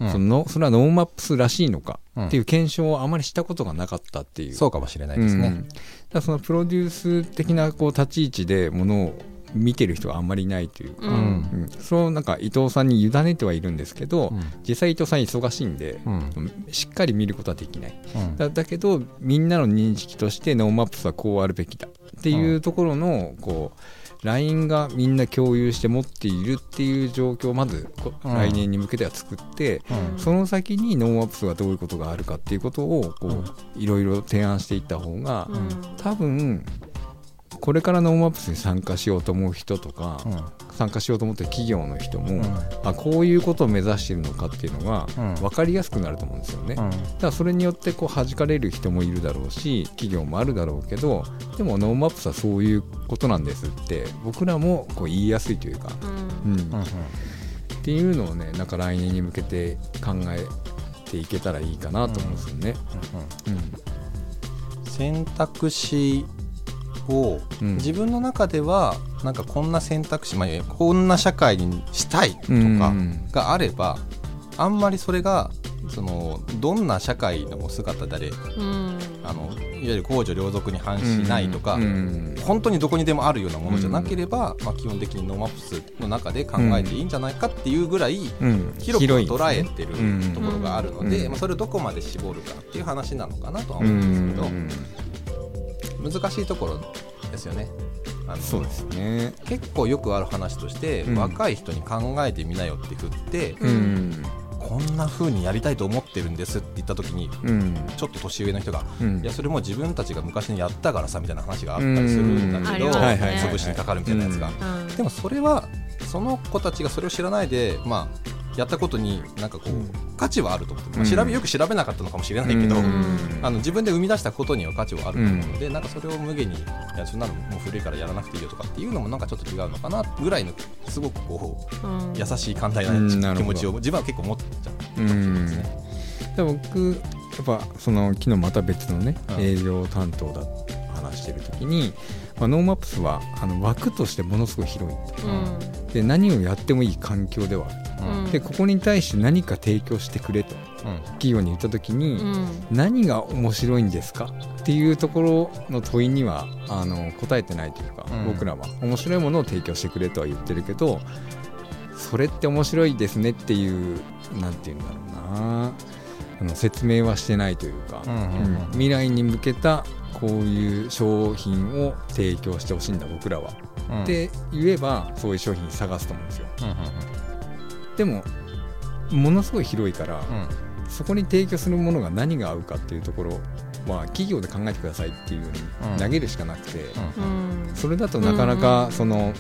C: うん。うん
B: そのそれはノーマップスらしいのか
C: うん。
B: っていう検証をあまりしたことがなかったっていう。
C: そうかもしれないですね。
B: うん。だそのプロデュース的なこう立ち位置でものを見てる人があんまりいないというか、
A: うん。
B: うん。それをなんか伊藤さんに委ねてはいるんですけど、
C: うん。
B: 実際伊藤さん忙しいんで、
C: うん。
B: しっかり見ることはできない。
C: うん。
B: だだけどみんなの認識としてノーマップスはこうあるべきだっていうところのこう LINE がみんな共有して持っているっていう状況をまず来年に向けては作って、
C: うん。
B: その先にノーマップスがどういうことがあるかっていうことをこういろいろ提案していった方が、
A: うん。
B: 多分これからノーマップスに参加しようと思う人とか、参加しようと思ってる企業の人も、あこういうことを目指しているのかっていうのが
C: うん。
B: 分かりやすくなると思うんですよね。
C: うん。
B: だからそれによってこう弾かれる人もいるだろうし企業もあるだろうけどでもノーマップスはそういうことなんですって僕らもこう言いやすいというか、
A: うん。
B: うん。
C: うんうん。
B: っていうのをねなんか来年に向けて考えていけたらいいかなと思うんですよね。
C: 選択肢を
B: うん。
C: 自分の中ではなんかこんな選択肢、まあ、こんな社会にしたいと
B: うん
C: か
B: うん。
C: があればあんまりそれがそのどんな社会の姿であれ
A: うん。
C: あのいわゆる公序良俗に反しないとか、
B: うん。
C: 本当にどこにでもあるようなものじゃなければ、まあ、基本的にノーマップスの中で考えていいんじゃないかっていうぐらい
B: うん。
C: 広く捉えてる
B: うん。
C: ところがあるので、
B: うん。
C: まあ、それをどこまで絞るかっていう話なのかなとは
B: う
C: 思うんです
B: ん
C: けど、難しいところですよね。あの
B: そうですね。
C: 結構よくある話として、
B: うん。
C: 若い人に考えてみなよって振って、
A: うん。
B: うん
C: こんな風にやりたいと思ってるんですって言った時に
B: うん。
C: ちょっと年上の人が、
B: うん。
C: いやそれも自分たちが昔にやったからさみたいな話があったりするんだけど、潰しにかかるみたいなやつが、
A: うん。
C: でもそれはその子たちがそれを知らないで、まあ、やったことになんかこう、価値はあると思って、まあ、調べよく調べなかったのかもしれないけど、
B: うん。
C: あの自分で生み出したことには価値はあると思うので、なんかそれを無限にいやそんなのもう古いからやらなくていいよとかっていうのもなんかちょっと違うのかなぐらいのすごくこう
A: うん。
C: 優しい寛大
B: うん
C: な気持ちを自分は結構持っちゃう
B: うん
C: ですね。
B: で僕やっぱその昨日また別のね、
C: うん。
B: 営業担当だ話してる時に、まあ、ノーマップスはあの枠としてものすごい広い。
A: うん。
B: で何をやってもいい環境ではある。
A: うん。
B: でここに対して何か提供してくれと企業に言った時に、
A: うん。
B: 何が面白いんですかっていうところの問いにはあの答えてないというか、
C: うん。
B: 僕らは。面白いものを提供してくれとは言ってるけどそれって面白いですねっていうなんて言うんだろうな。あの説明はしてないというか、
C: うんうんうん。
B: うん。未来に向けたこういう商品を提供してほしいんだ僕らは、
C: うん。
B: って言えばそういう商品探すと思うんですよ。
C: うんうん
B: でもものすごい広いから、
C: うん。
B: そこに提供するものが何が合うかっていうところは企業で考えてくださいっていうよう
C: うん。
B: に投げるしかなくて、
C: うん
A: うん。
B: それだとなかなか
A: うん
B: その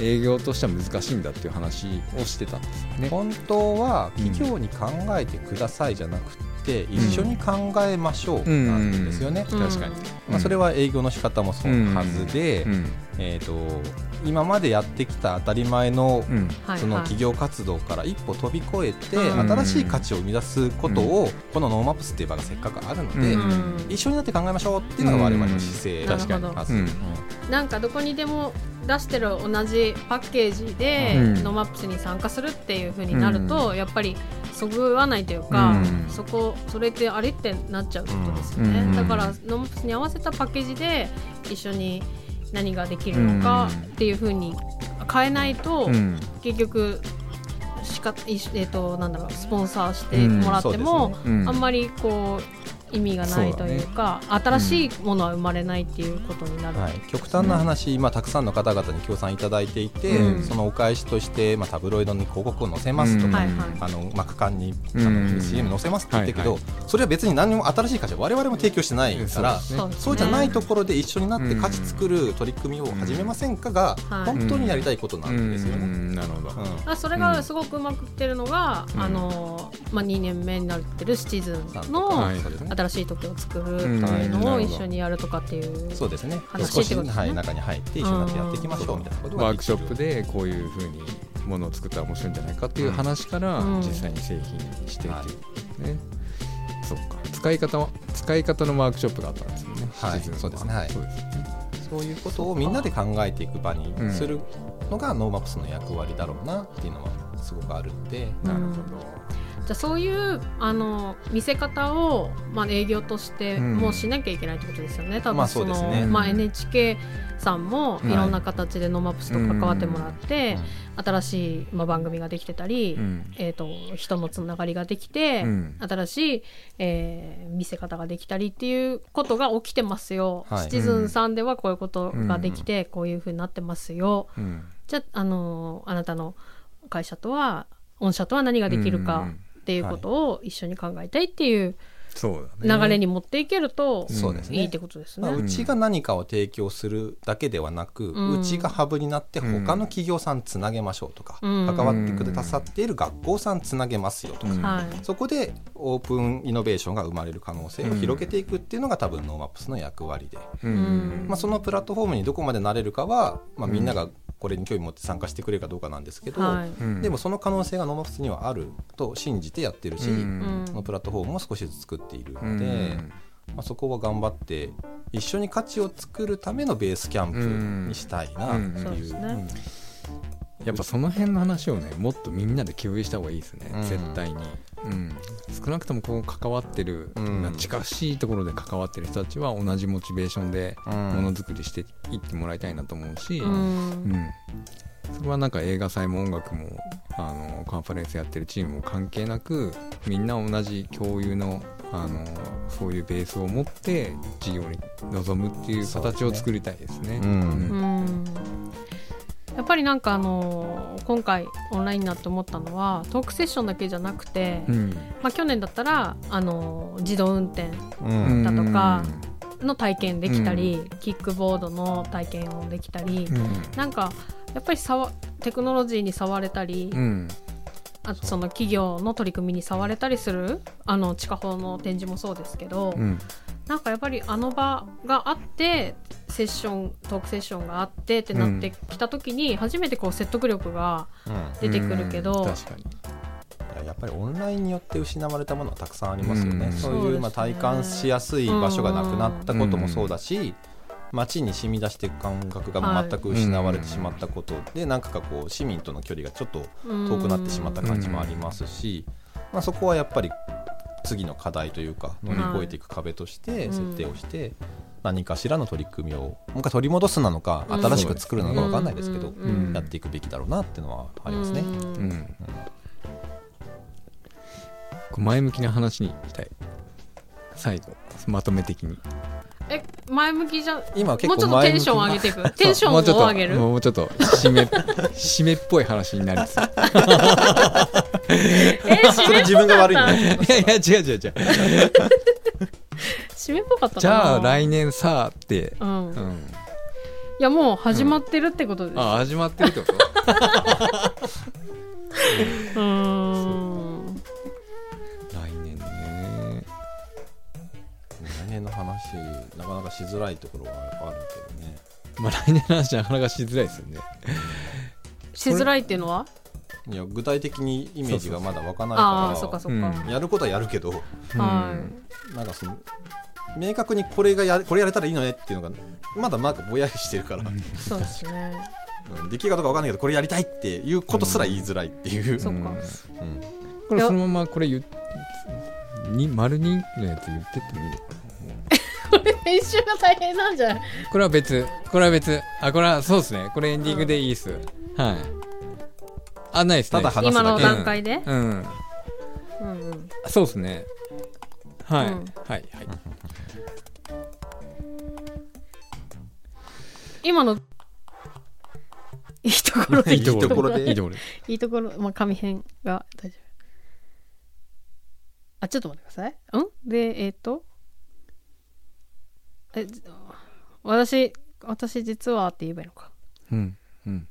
B: 営業としては難しいんだっていう話をしてたんですよね。
C: 本当は企業に考えてくださいじゃなくて、一緒に考えましょうなんですよね、
A: うん。
B: 確かに、
C: まあ、それは営業の仕方もそうなはずで、
B: うん。
C: えー、と今までやってきた当たり前のその企業活動から一歩飛び越えて、
A: うん。
C: 新しい価値を生み出すことを、このノーマップスっていう場がせっかくあるので、
B: うん。
A: うん
C: 一緒になって考えましょうっていうのが我々の姿勢
A: うん。
C: だ
A: 確かに
C: はず。
B: うん。
A: なんかどこにでも出してる同じパッケージで、
B: うん。
A: ノマップスに参加するっていう風になると、やっぱりそぐわないというか、
B: うん。
A: そこそれってあれってなっちゃうことですよね、
B: うん。
A: だからノマップスに合わせたパッケージで一緒に何ができるのかっていう風に変えないと、
B: うん。
A: 結局しか、いえー、となんだろうスポンサーしてもらっても、
B: ね。うん。
A: あんまりこう意味がないというか新しいものは生まれないっていうことになる、
C: はい、極端な話、まあ、たくさんの方々に協賛いただいていて、
B: うん。
C: そのお返しとして、まあ、タブロイドに広告を載せますとか、
A: はいはい。
C: あのまあ、区間にあ
B: うん。
C: の CM 載せますって言ってるけど、
B: はい
C: それは別に何も新しい価値は我々も提供してないから、
B: そうですね。
A: そうですね。
C: そうじゃないところで一緒になって価値作る取り組みを始めませんかが、
A: はい。
C: 本当にやりたいことなんですよね。
B: うん。なるほど、
C: うん。
A: あそれがすごくうまくいってるのが、
B: うん。
A: あのまあ、2年目になってるシチズンの
B: はい。
C: そうですね
A: 新しい時を作るっていうのを
B: うん
A: 一緒にやるとかっていう、
C: そうですね
A: 話
C: 少して
A: っことですね。
C: はい、中に入って一緒になってやっていきましょうみたいなことが
B: ワークショップでこういうふうにものを作ったら面白いんじゃないかっていう話から
A: うん
B: 実際に製品にしてっていうね、そうか。使い方は使い方のワークショップがあったんですよね、
C: はい。
B: シチズンは
C: そうですね。はい。
B: そうですね
C: そういうことをみんなで考えていく場にするのが NoMapsの役割だろうなっていうのはすごくあるんで、
A: うん
B: なるほど、
A: じゃあそういうあの見せ方を、まあ、営業として
B: うん。
A: もうしなきゃいけないってことですよね、多
C: まあ
A: 分その、
C: そうですね。
A: まあ、NHK さんも
B: はい。
A: いろんな形で NoMapsと関わってもらって、
C: うん。
A: 新しい、まあ、番組ができてたり、
B: うん。
A: えー、と人のつながりができて、
B: うん。
A: 新しい、えー見せ方ができたりっていうことが起きてますよ、
C: はい。
A: シチズンさんではこういうことができて、こういうふうになってますよ。
B: うん。
A: じゃあ、あのあなたの会社とは御社とは何ができるかっていうことを一緒に考えたいっていう流れに持っていけると
C: そうですね。
A: いいってことですね。
C: まあ、うちが何かを提供するだけではなく、
A: う
C: うんちがハブになって
B: うん。
C: 他の企業さんつなげましょうとか、
A: うん。
C: 関わってくださっている学校さんつなげますよとか、そこでオープンイノベーションが生まれる可能性を広げていくっていうのが多分 NoMapsの役割で、
B: うん。
A: うん
C: まあ、そのプラットフォームにどこまでなれるかは、まあ、みんながこれに興味持って参加してくれるかどうかなんですけど、
A: はい。
B: うん。
C: でもその可能性が NoMapsにはあると信じてやってるし、
B: うん。
C: そのプラットフォームも少しずつ作っている
B: うん。
C: ので、まあ、そこは頑張って一緒に価値を作るためのベースキャンプにしたいなっていう。
B: やっぱその辺の話をねもっとみんなで共有した方がいいですね、
C: うん。
B: 絶対に、うん、少なくともこう関わってる、
C: うん
B: 近しいところで関わってる人たちは同じモチベーションで
C: うん。
B: ものづくりしていってもらいたいなと思うし、
A: う
B: うん。
A: ん
B: それはなんか映画祭も音楽もあのカンファレンスやってるチームも関係なくみんな同じ共有のあのそういうベースを持って事業に臨むっていう形を作りたいですね。
C: うん。
A: うんやっぱりなんかあの今回オンラインになって思ったのはトークセッションだけじゃなくて、
B: うん。
A: まあ、去年だったらあの自動運転
C: うん
A: だとかの体験できたり、キックボードの体験をできたり、
B: うん。
A: なんかやっぱりさわテクノロジーに触れたり、
B: うん。
A: あとその企業の取り組みに触れたりするあの地下法の展示もそうですけど、
B: うん
A: なんかやっぱりあの場があってセッショントークセッションがあってってなってきた時に初めてこう説得力が出てくるけど、
B: うん確かに。
C: いややっぱりオンラインによって失われたものはたくさんありますよね、
B: うん。
C: そういう、まあ、体感しやすい場所がなくなったこともそうだし、街に染み出していく感覚が全く失われてしまったことで、なんかこう市民との距離がちょっと遠くなってしまった感じもありますし、まあ、そこはやっぱり次の課題というか乗り越えていく壁として設定をして、何かしらの取り組みをもう一回取り戻すなのか
A: うん。
C: 新しく作るのか分かんないですけど、やっていくべきだろうなっていうのはありますね。
B: 前向きな話にしたい。最後まとめ的に
A: え前向きじゃ
C: 今結
A: もうちょっとテンション上げていく？テンションを
B: もうちょっと
A: 上げる？
B: もうちょっと締め 締めっぽい話になりつつい
A: え締めっ
C: 自分が悪いんだ
B: やいや違う違う違う。
A: 締めっぽかったかな？
B: じゃあ来年さって。
A: うん、い
B: うん。
A: やもう始まってるってことです、
B: あ始まってるってこと？
A: うーん
C: なかなかしづらいところはあるけどね。
B: まあ来年の話なかなかしづらいですよね。
A: しづらいっていうのは？い
C: や具体的にイメージがまだ湧かないから
A: そっかそっか、
B: うん。
C: やることはやるけど
A: は
C: なんかその明確にこれがやこれやれたらいいのねっていうのがまだなんかぼやりしてるから、
A: いそうですね。
C: うん。できるかどうかわかんないけどこれやりたいっていうことすら言いづらいっていう、
A: そっか。
B: うん。
C: うん。
B: これそのままこれ言っに丸2のやつ言ってってもいいのか
A: れ編集が大変なんじゃない？
B: これは別。これは別。あこれはそうですね。これエンディングでいいっす、はい。あないです
C: ただ話すだけ。
A: 今の段階で、
B: すうん
A: うん。うん、
B: そうですね。はい、
A: うん。
B: はいはい。
A: 今のいいところで。
C: いいところで。
B: いいところで。
A: いいところ、まあ、紙編が大丈夫。あ、ちょっと待ってください。ん？で、えっ、と、え、じ私、私実はって言えばいいのか。
B: うんうん。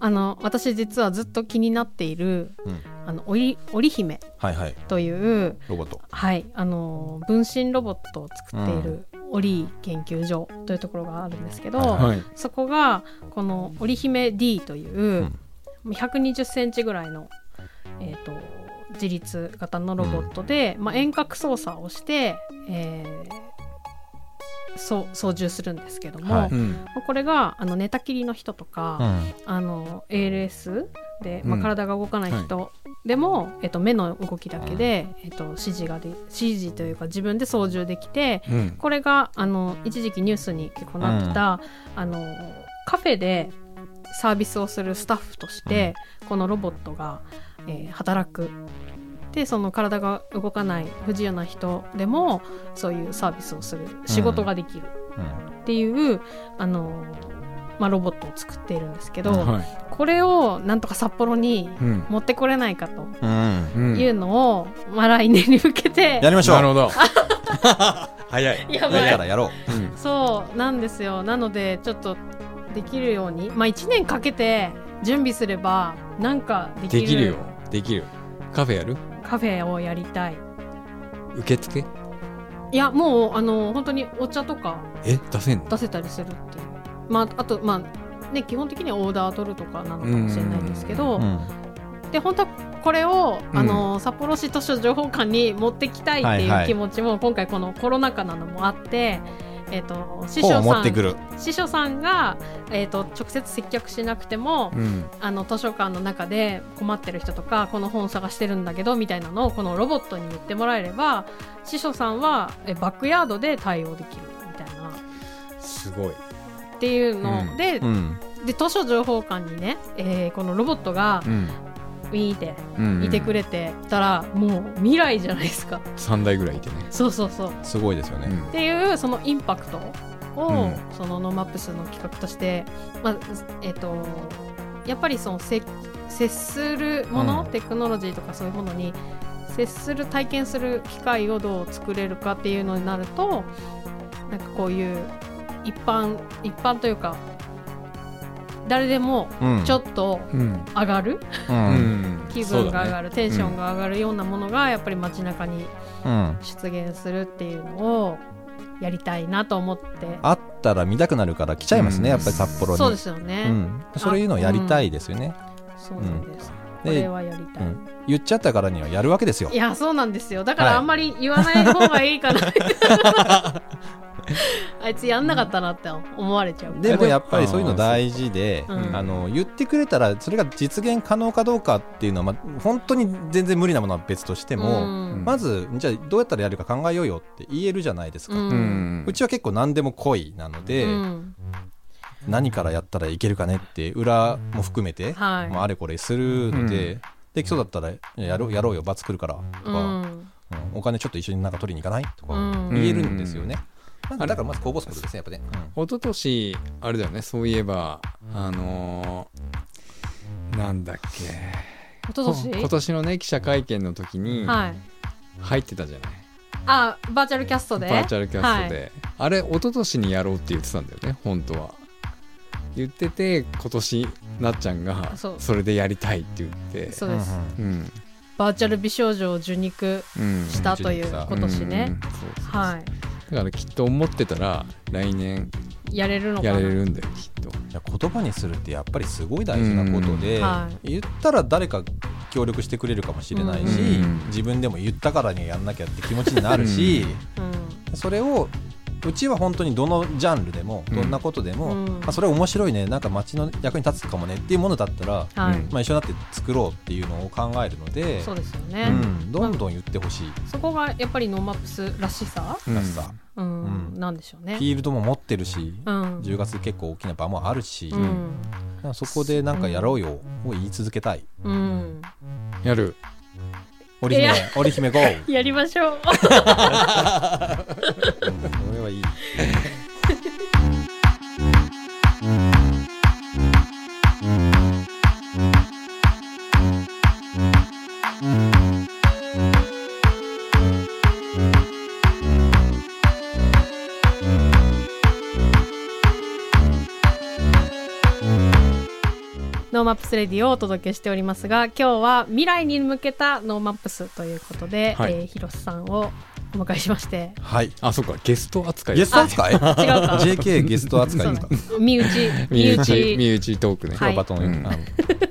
A: あの、私実はずっと気になっている、
C: うん。
A: あの、織織姫
C: はいはい。
A: という、
C: ロボット。
A: はい、あの、分身ロボットを作っている織研究所というところがあるんですけど、
C: はい
B: はい。
A: そこがこの織姫 D という120センチぐらいの、えー、と自立型のロボットで、まあ、遠隔操作をして、えーそう操縦するんですけども、
C: はい。
B: うん。
A: これがあの寝たきりの人とか、
C: うん。
A: あの ALS で、まあ、
B: うん。
A: 体が動かない人でも、えっと目の動きだけで、えっと指示がで指示というか自分で操縦できて、
B: うん。
A: これがあの一時期ニュースに結構なってた、あのカフェでサービスをするスタッフとして、このロボットが、えー働く。でその体が動かない不自由な人でもそういうサービスをする。仕事ができる。っていう、あのまあ、ロボットを作っているんですけど、
B: はい。
A: これをなんとか札幌に
B: うん。
A: 持ってこれないかと
C: うん。
B: うん。
A: いうのを、まあ、来年に向けて
C: やりましょう。
B: なるほど。早い。
A: やばい。
C: やるからやろう。
B: うん。
A: そうなんですよ。なのでちょっとできるようにまあ1年かけて準備すればなんかできる。
B: できるよできるカフェやる？
A: カフェをやりたい。
B: 受付？
A: いやもうあの本当にお茶とか
B: え出せんの？
A: 出せたりするっていう。まああとまあね基本的にはオーダー取るとかなのかもしれないんですけど、
C: うん。
A: で本当はこれを、
B: うん。
A: あの札幌市図書情報館に持ってきたいって
C: いう
A: 気持ちも、今回このコロナ禍なのもあって、えっと師匠さん
C: 持ってくる。
A: 師匠さんが、えっと直接接客しなくても、
B: うん。
A: あの図書館の中で困ってる人とかこの本探してるんだけどみたいなのをこのロボットに言ってもらえれば司書さんはえバックヤードで対応できるみたいな。
B: すごい。
A: っていうので,、
C: うん。
A: で図書情報館にね、えーこのロボットが
B: うん
A: ウィーって
B: うん
A: いてくれてたら、もう未来じゃないですか。
B: 3台ぐらいいてね。
A: そうそうそう。っ
C: すごいですよね。
A: ていうそのインパクトを、
B: うん。
A: その NoMapsの企画として、まあえっとやっぱりそのせ接するもの、
C: うん。
A: テクノロジーとかそういうものに接する体験する機会をどう作れるかっていうのになるとなんかこういう一般一般というか誰でも
C: うん。
A: ちょっと
B: うん。
A: 上がる、気分が上が
B: る
A: る、テンションが上がるようなものがやっぱり街中に
C: うん。
A: 出現するっていうのをやりたいなと思って。
C: あったら見たくなるから来ちゃいますね、
B: うん。
C: やっぱり札幌に。
A: そうですよね、
C: うん、そういうのをやりたいですよね、
A: そうなんです、
C: で
A: これはやりたい、
C: うん。言っちゃったからにはやるわけですよ。
A: いやそうなんですよ。だか
C: はい
A: らあんまり言わない方がいいかな、あいつやんなかったなって思われちゃう。
C: でもやっぱりそういうの大事で、
A: うん。
C: あの言ってくれたらそれが実現可能かどうかっていうのは、まあ、本当に全然無理なものは別としても、
A: うん。
C: まずじゃあどうやったらやるか考えようよって言えるじゃないですか、
A: う
B: うん。ん
C: うちは結構何でも来いなので、
A: うん。
C: 何からやったらいけるかねって裏も含めて、
A: はい。
C: もうあれこれするので、できそうだったらやろうやろうよ罰作るからとか、
A: うん。
C: うんお金ちょっと一緒になんか取りに行かない？とか
A: うん。
C: 言えるんですよね、なんかだからまず公募することですねやっぱね、
B: 一昨年あれだよねそういえばあのーなんだっけ。
A: 一昨年？
B: 今年のね記者会見の時に
A: はい。
B: 入ってたじゃない、
A: あバーチャルキャストで？
B: バーチャルキャストで、あれ一昨年にやろうって言ってたんだよね本当は。言ってて今年なっちゃんが
A: そ
B: れでやりたいって言って。
A: そうです、
B: うん。
A: バーチャル美少女を受肉
B: うん
A: したという今年ね、
B: うん。そうそう。
A: はい
B: だからきっと思ってたら来年
A: やれるのかな。
B: やれるんだよきっと。
C: いや言葉にするってやっぱりすごい大事なことで、
A: うん。は
C: 言ったら誰か協力してくれるかもしれないし、
B: うん。
C: 自分でも言ったからにはやんなきゃって気持ちになるし、
A: う
C: それをうちは本当にどのジャンルでも
B: うん。
C: どんなことでも、
A: うん。
C: まあ、それ面白いねなんか街の役に立つかもねっていうものだったら、
A: ん。はい、
B: うん
C: まあ、一緒になって作ろうっていうのを考えるので
A: そうですよね、
C: うん、どんどん言ってほしい、
A: そこがやっぱり NoMapsらしさ、
B: うん
C: らしさ。
A: うん。
C: うん。
A: なんでしょうね。
C: フ。ィールドも持ってるし、
A: うん。
C: 10月結構大きな場もあるし、
A: うん。
C: そこでなんかやろうよを言い続けたい。
A: うん、
B: やる。
C: 織姫織姫 GO! うん
A: やりましょう。
C: はいい。
A: NoMaps Radioをお届けしておりますが今日は未来に向けた NoMapsということで、
B: はい
A: えー広瀬さんをお迎えしまして。
C: はい。
B: あそっか。ゲスト扱い。
C: ゲスト扱い？
A: 違うか
C: ?JK ゲスト扱いですか。
A: そう身内
B: 身内身内。トークね、
A: はい。
C: バトン、
B: うん。
C: あの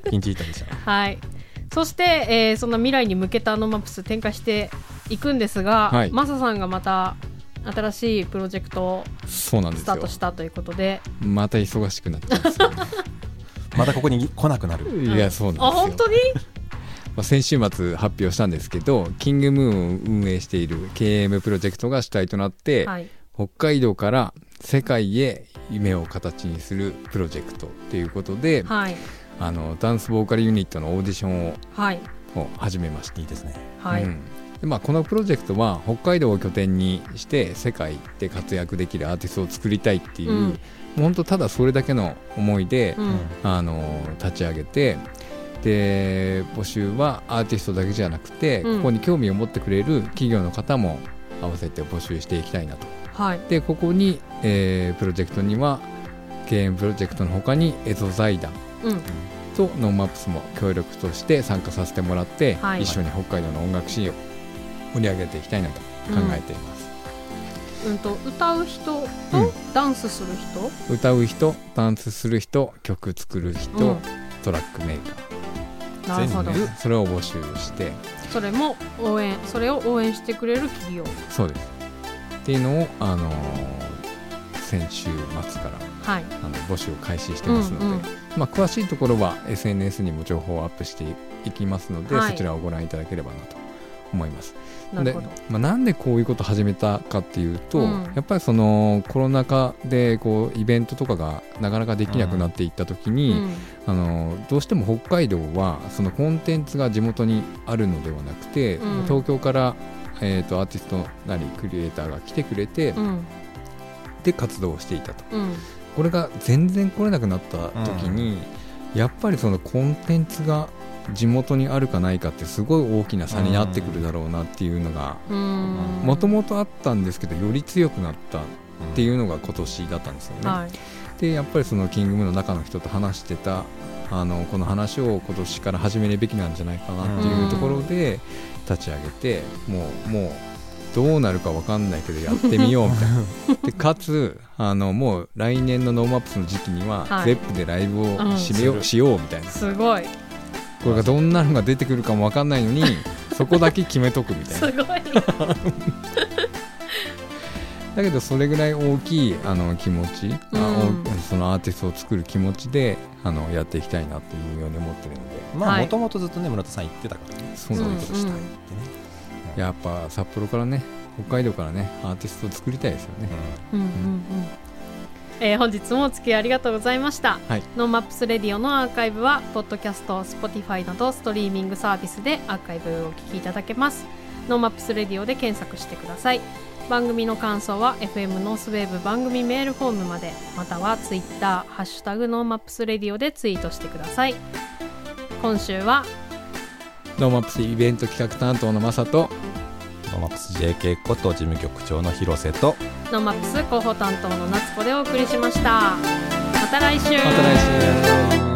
C: ピンチヒッターでした。
A: はい。そして、えーそんな未来に向けた NoMaps展開していくんですが、
B: はい。
A: マサさんがまた新しいプロジェクトを
B: そうなんですよ
A: スタートしたということで。
B: また忙しくなっちゃうんですよ、
C: またここに来なくなる。
B: いやそうなんですよ。
A: あ本当に？
B: まあ、先週末発表したんですけどキングムーンを運営している KM プロジェクトが主体となって、
A: はい。
B: 北海道から世界へ夢を形にするプロジェクトっていうことで、
A: はい。
B: あのダンスボーカルユニットのオーディションを
A: はい。
B: を始めました
C: いいですね。
A: はい、
B: うん。でまあ、このプロジェクトは北海道を拠点にして世界で活躍できるアーティストを作りたいっていう、
A: うん。
B: もう本当ただそれだけの思いで、
A: うん。
B: あの立ち上げてで募集はアーティストだけじゃなくて、
A: うん
B: ここに興味を持ってくれる企業の方も合わせて募集していきたいなと
A: はい
B: でここに、えープロジェクトには KM プロジェクトの他にエゾ財団
A: うん
B: と NoMapsも協力として参加させてもらって、
A: はい
B: 一緒に北海道の音楽シーンを盛り上げていきたいなと考えています、
A: うんと歌う人と
B: うん
A: ダンスする人、
B: 歌う人ダンスする人曲作る人、トラックメーカ
A: なるほど
C: 全
B: ーそれを募集して。
A: それも応援それを応援してくれる企業。
B: そうです。っていうのを、あのー先週末から
A: はい。
B: あの募集を開始してますので、
A: うんうん。
B: まあ、詳しいところは SNS にも情報をアップしていきますので、
A: はい。
B: そちらをご覧いただければなと思います。でまあ、なんでこういうことを始めたかっていうと、
A: うん。
B: やっぱりそのコロナ禍でこうイベントとかがなかなかできなくなっていった時
A: う
B: に、
A: ん。
B: あのどうしても北海道はそのコンテンツが地元にあるのではなくて、
A: うん。
B: 東京から、えー、とアーティストなりクリエイターが来てくれて、
A: うん。
B: で活動をしていたと。
A: うん。
B: これが全然来れなくなった時に、やっぱりそのコンテンツが地元にあるかないかってすごい大きな差になってくるだろうなっていうのが
A: うん。
B: もともとあったんですけどより強くなったっていうのが今年だったんですよね。
A: はい。
B: でやっぱりそのキングムーンの中の人と話してたあのこの話を今年から始めるべきなんじゃないかなっていうところで立ち上げてもうもうどうなるか分かんないけどやってみようみたいな。でかつあのもう来年の NoMapsの時期には、
A: はい。
B: ZEP でライブをよう,、しようみたいな。
A: すごい
B: これがどんなのが出てくるかも分かんないのに そこだけ決めとくみたいな。
A: すごい。
B: だけどそれぐらい大きいあの気持ち、あ
A: うん。
B: おそのアーティストを作る気持ちであのやっていきたいなというように思ってるので。
C: まあ
A: はい。
C: もともとずっとね村田さん言ってたからね。
B: そうなんですよ、
A: うん。うん。
B: やっぱ札幌からね北海道からねアーティストを作りたいですよね、
A: うんうんうんえー本日もお付き合いありがとうございました、
B: はい。
A: NoMaps Radioのアーカイブはポッドキャスト Spotify などストリーミングサービスでアーカイブをお聞きいただけます。NoMaps Radioで検索してください。番組の感想は FM ノースウェーブ番組メールフォームまでまたは Twitter「ハッシュタグ NoMaps Radio」でツイートしてください。今週は
B: NoMapsイベント企画担当のマサと
C: ノマップス JK こと事務局長の広瀬と
A: NoMaps広報担当の夏子でお送りしました。また来週。
B: また来週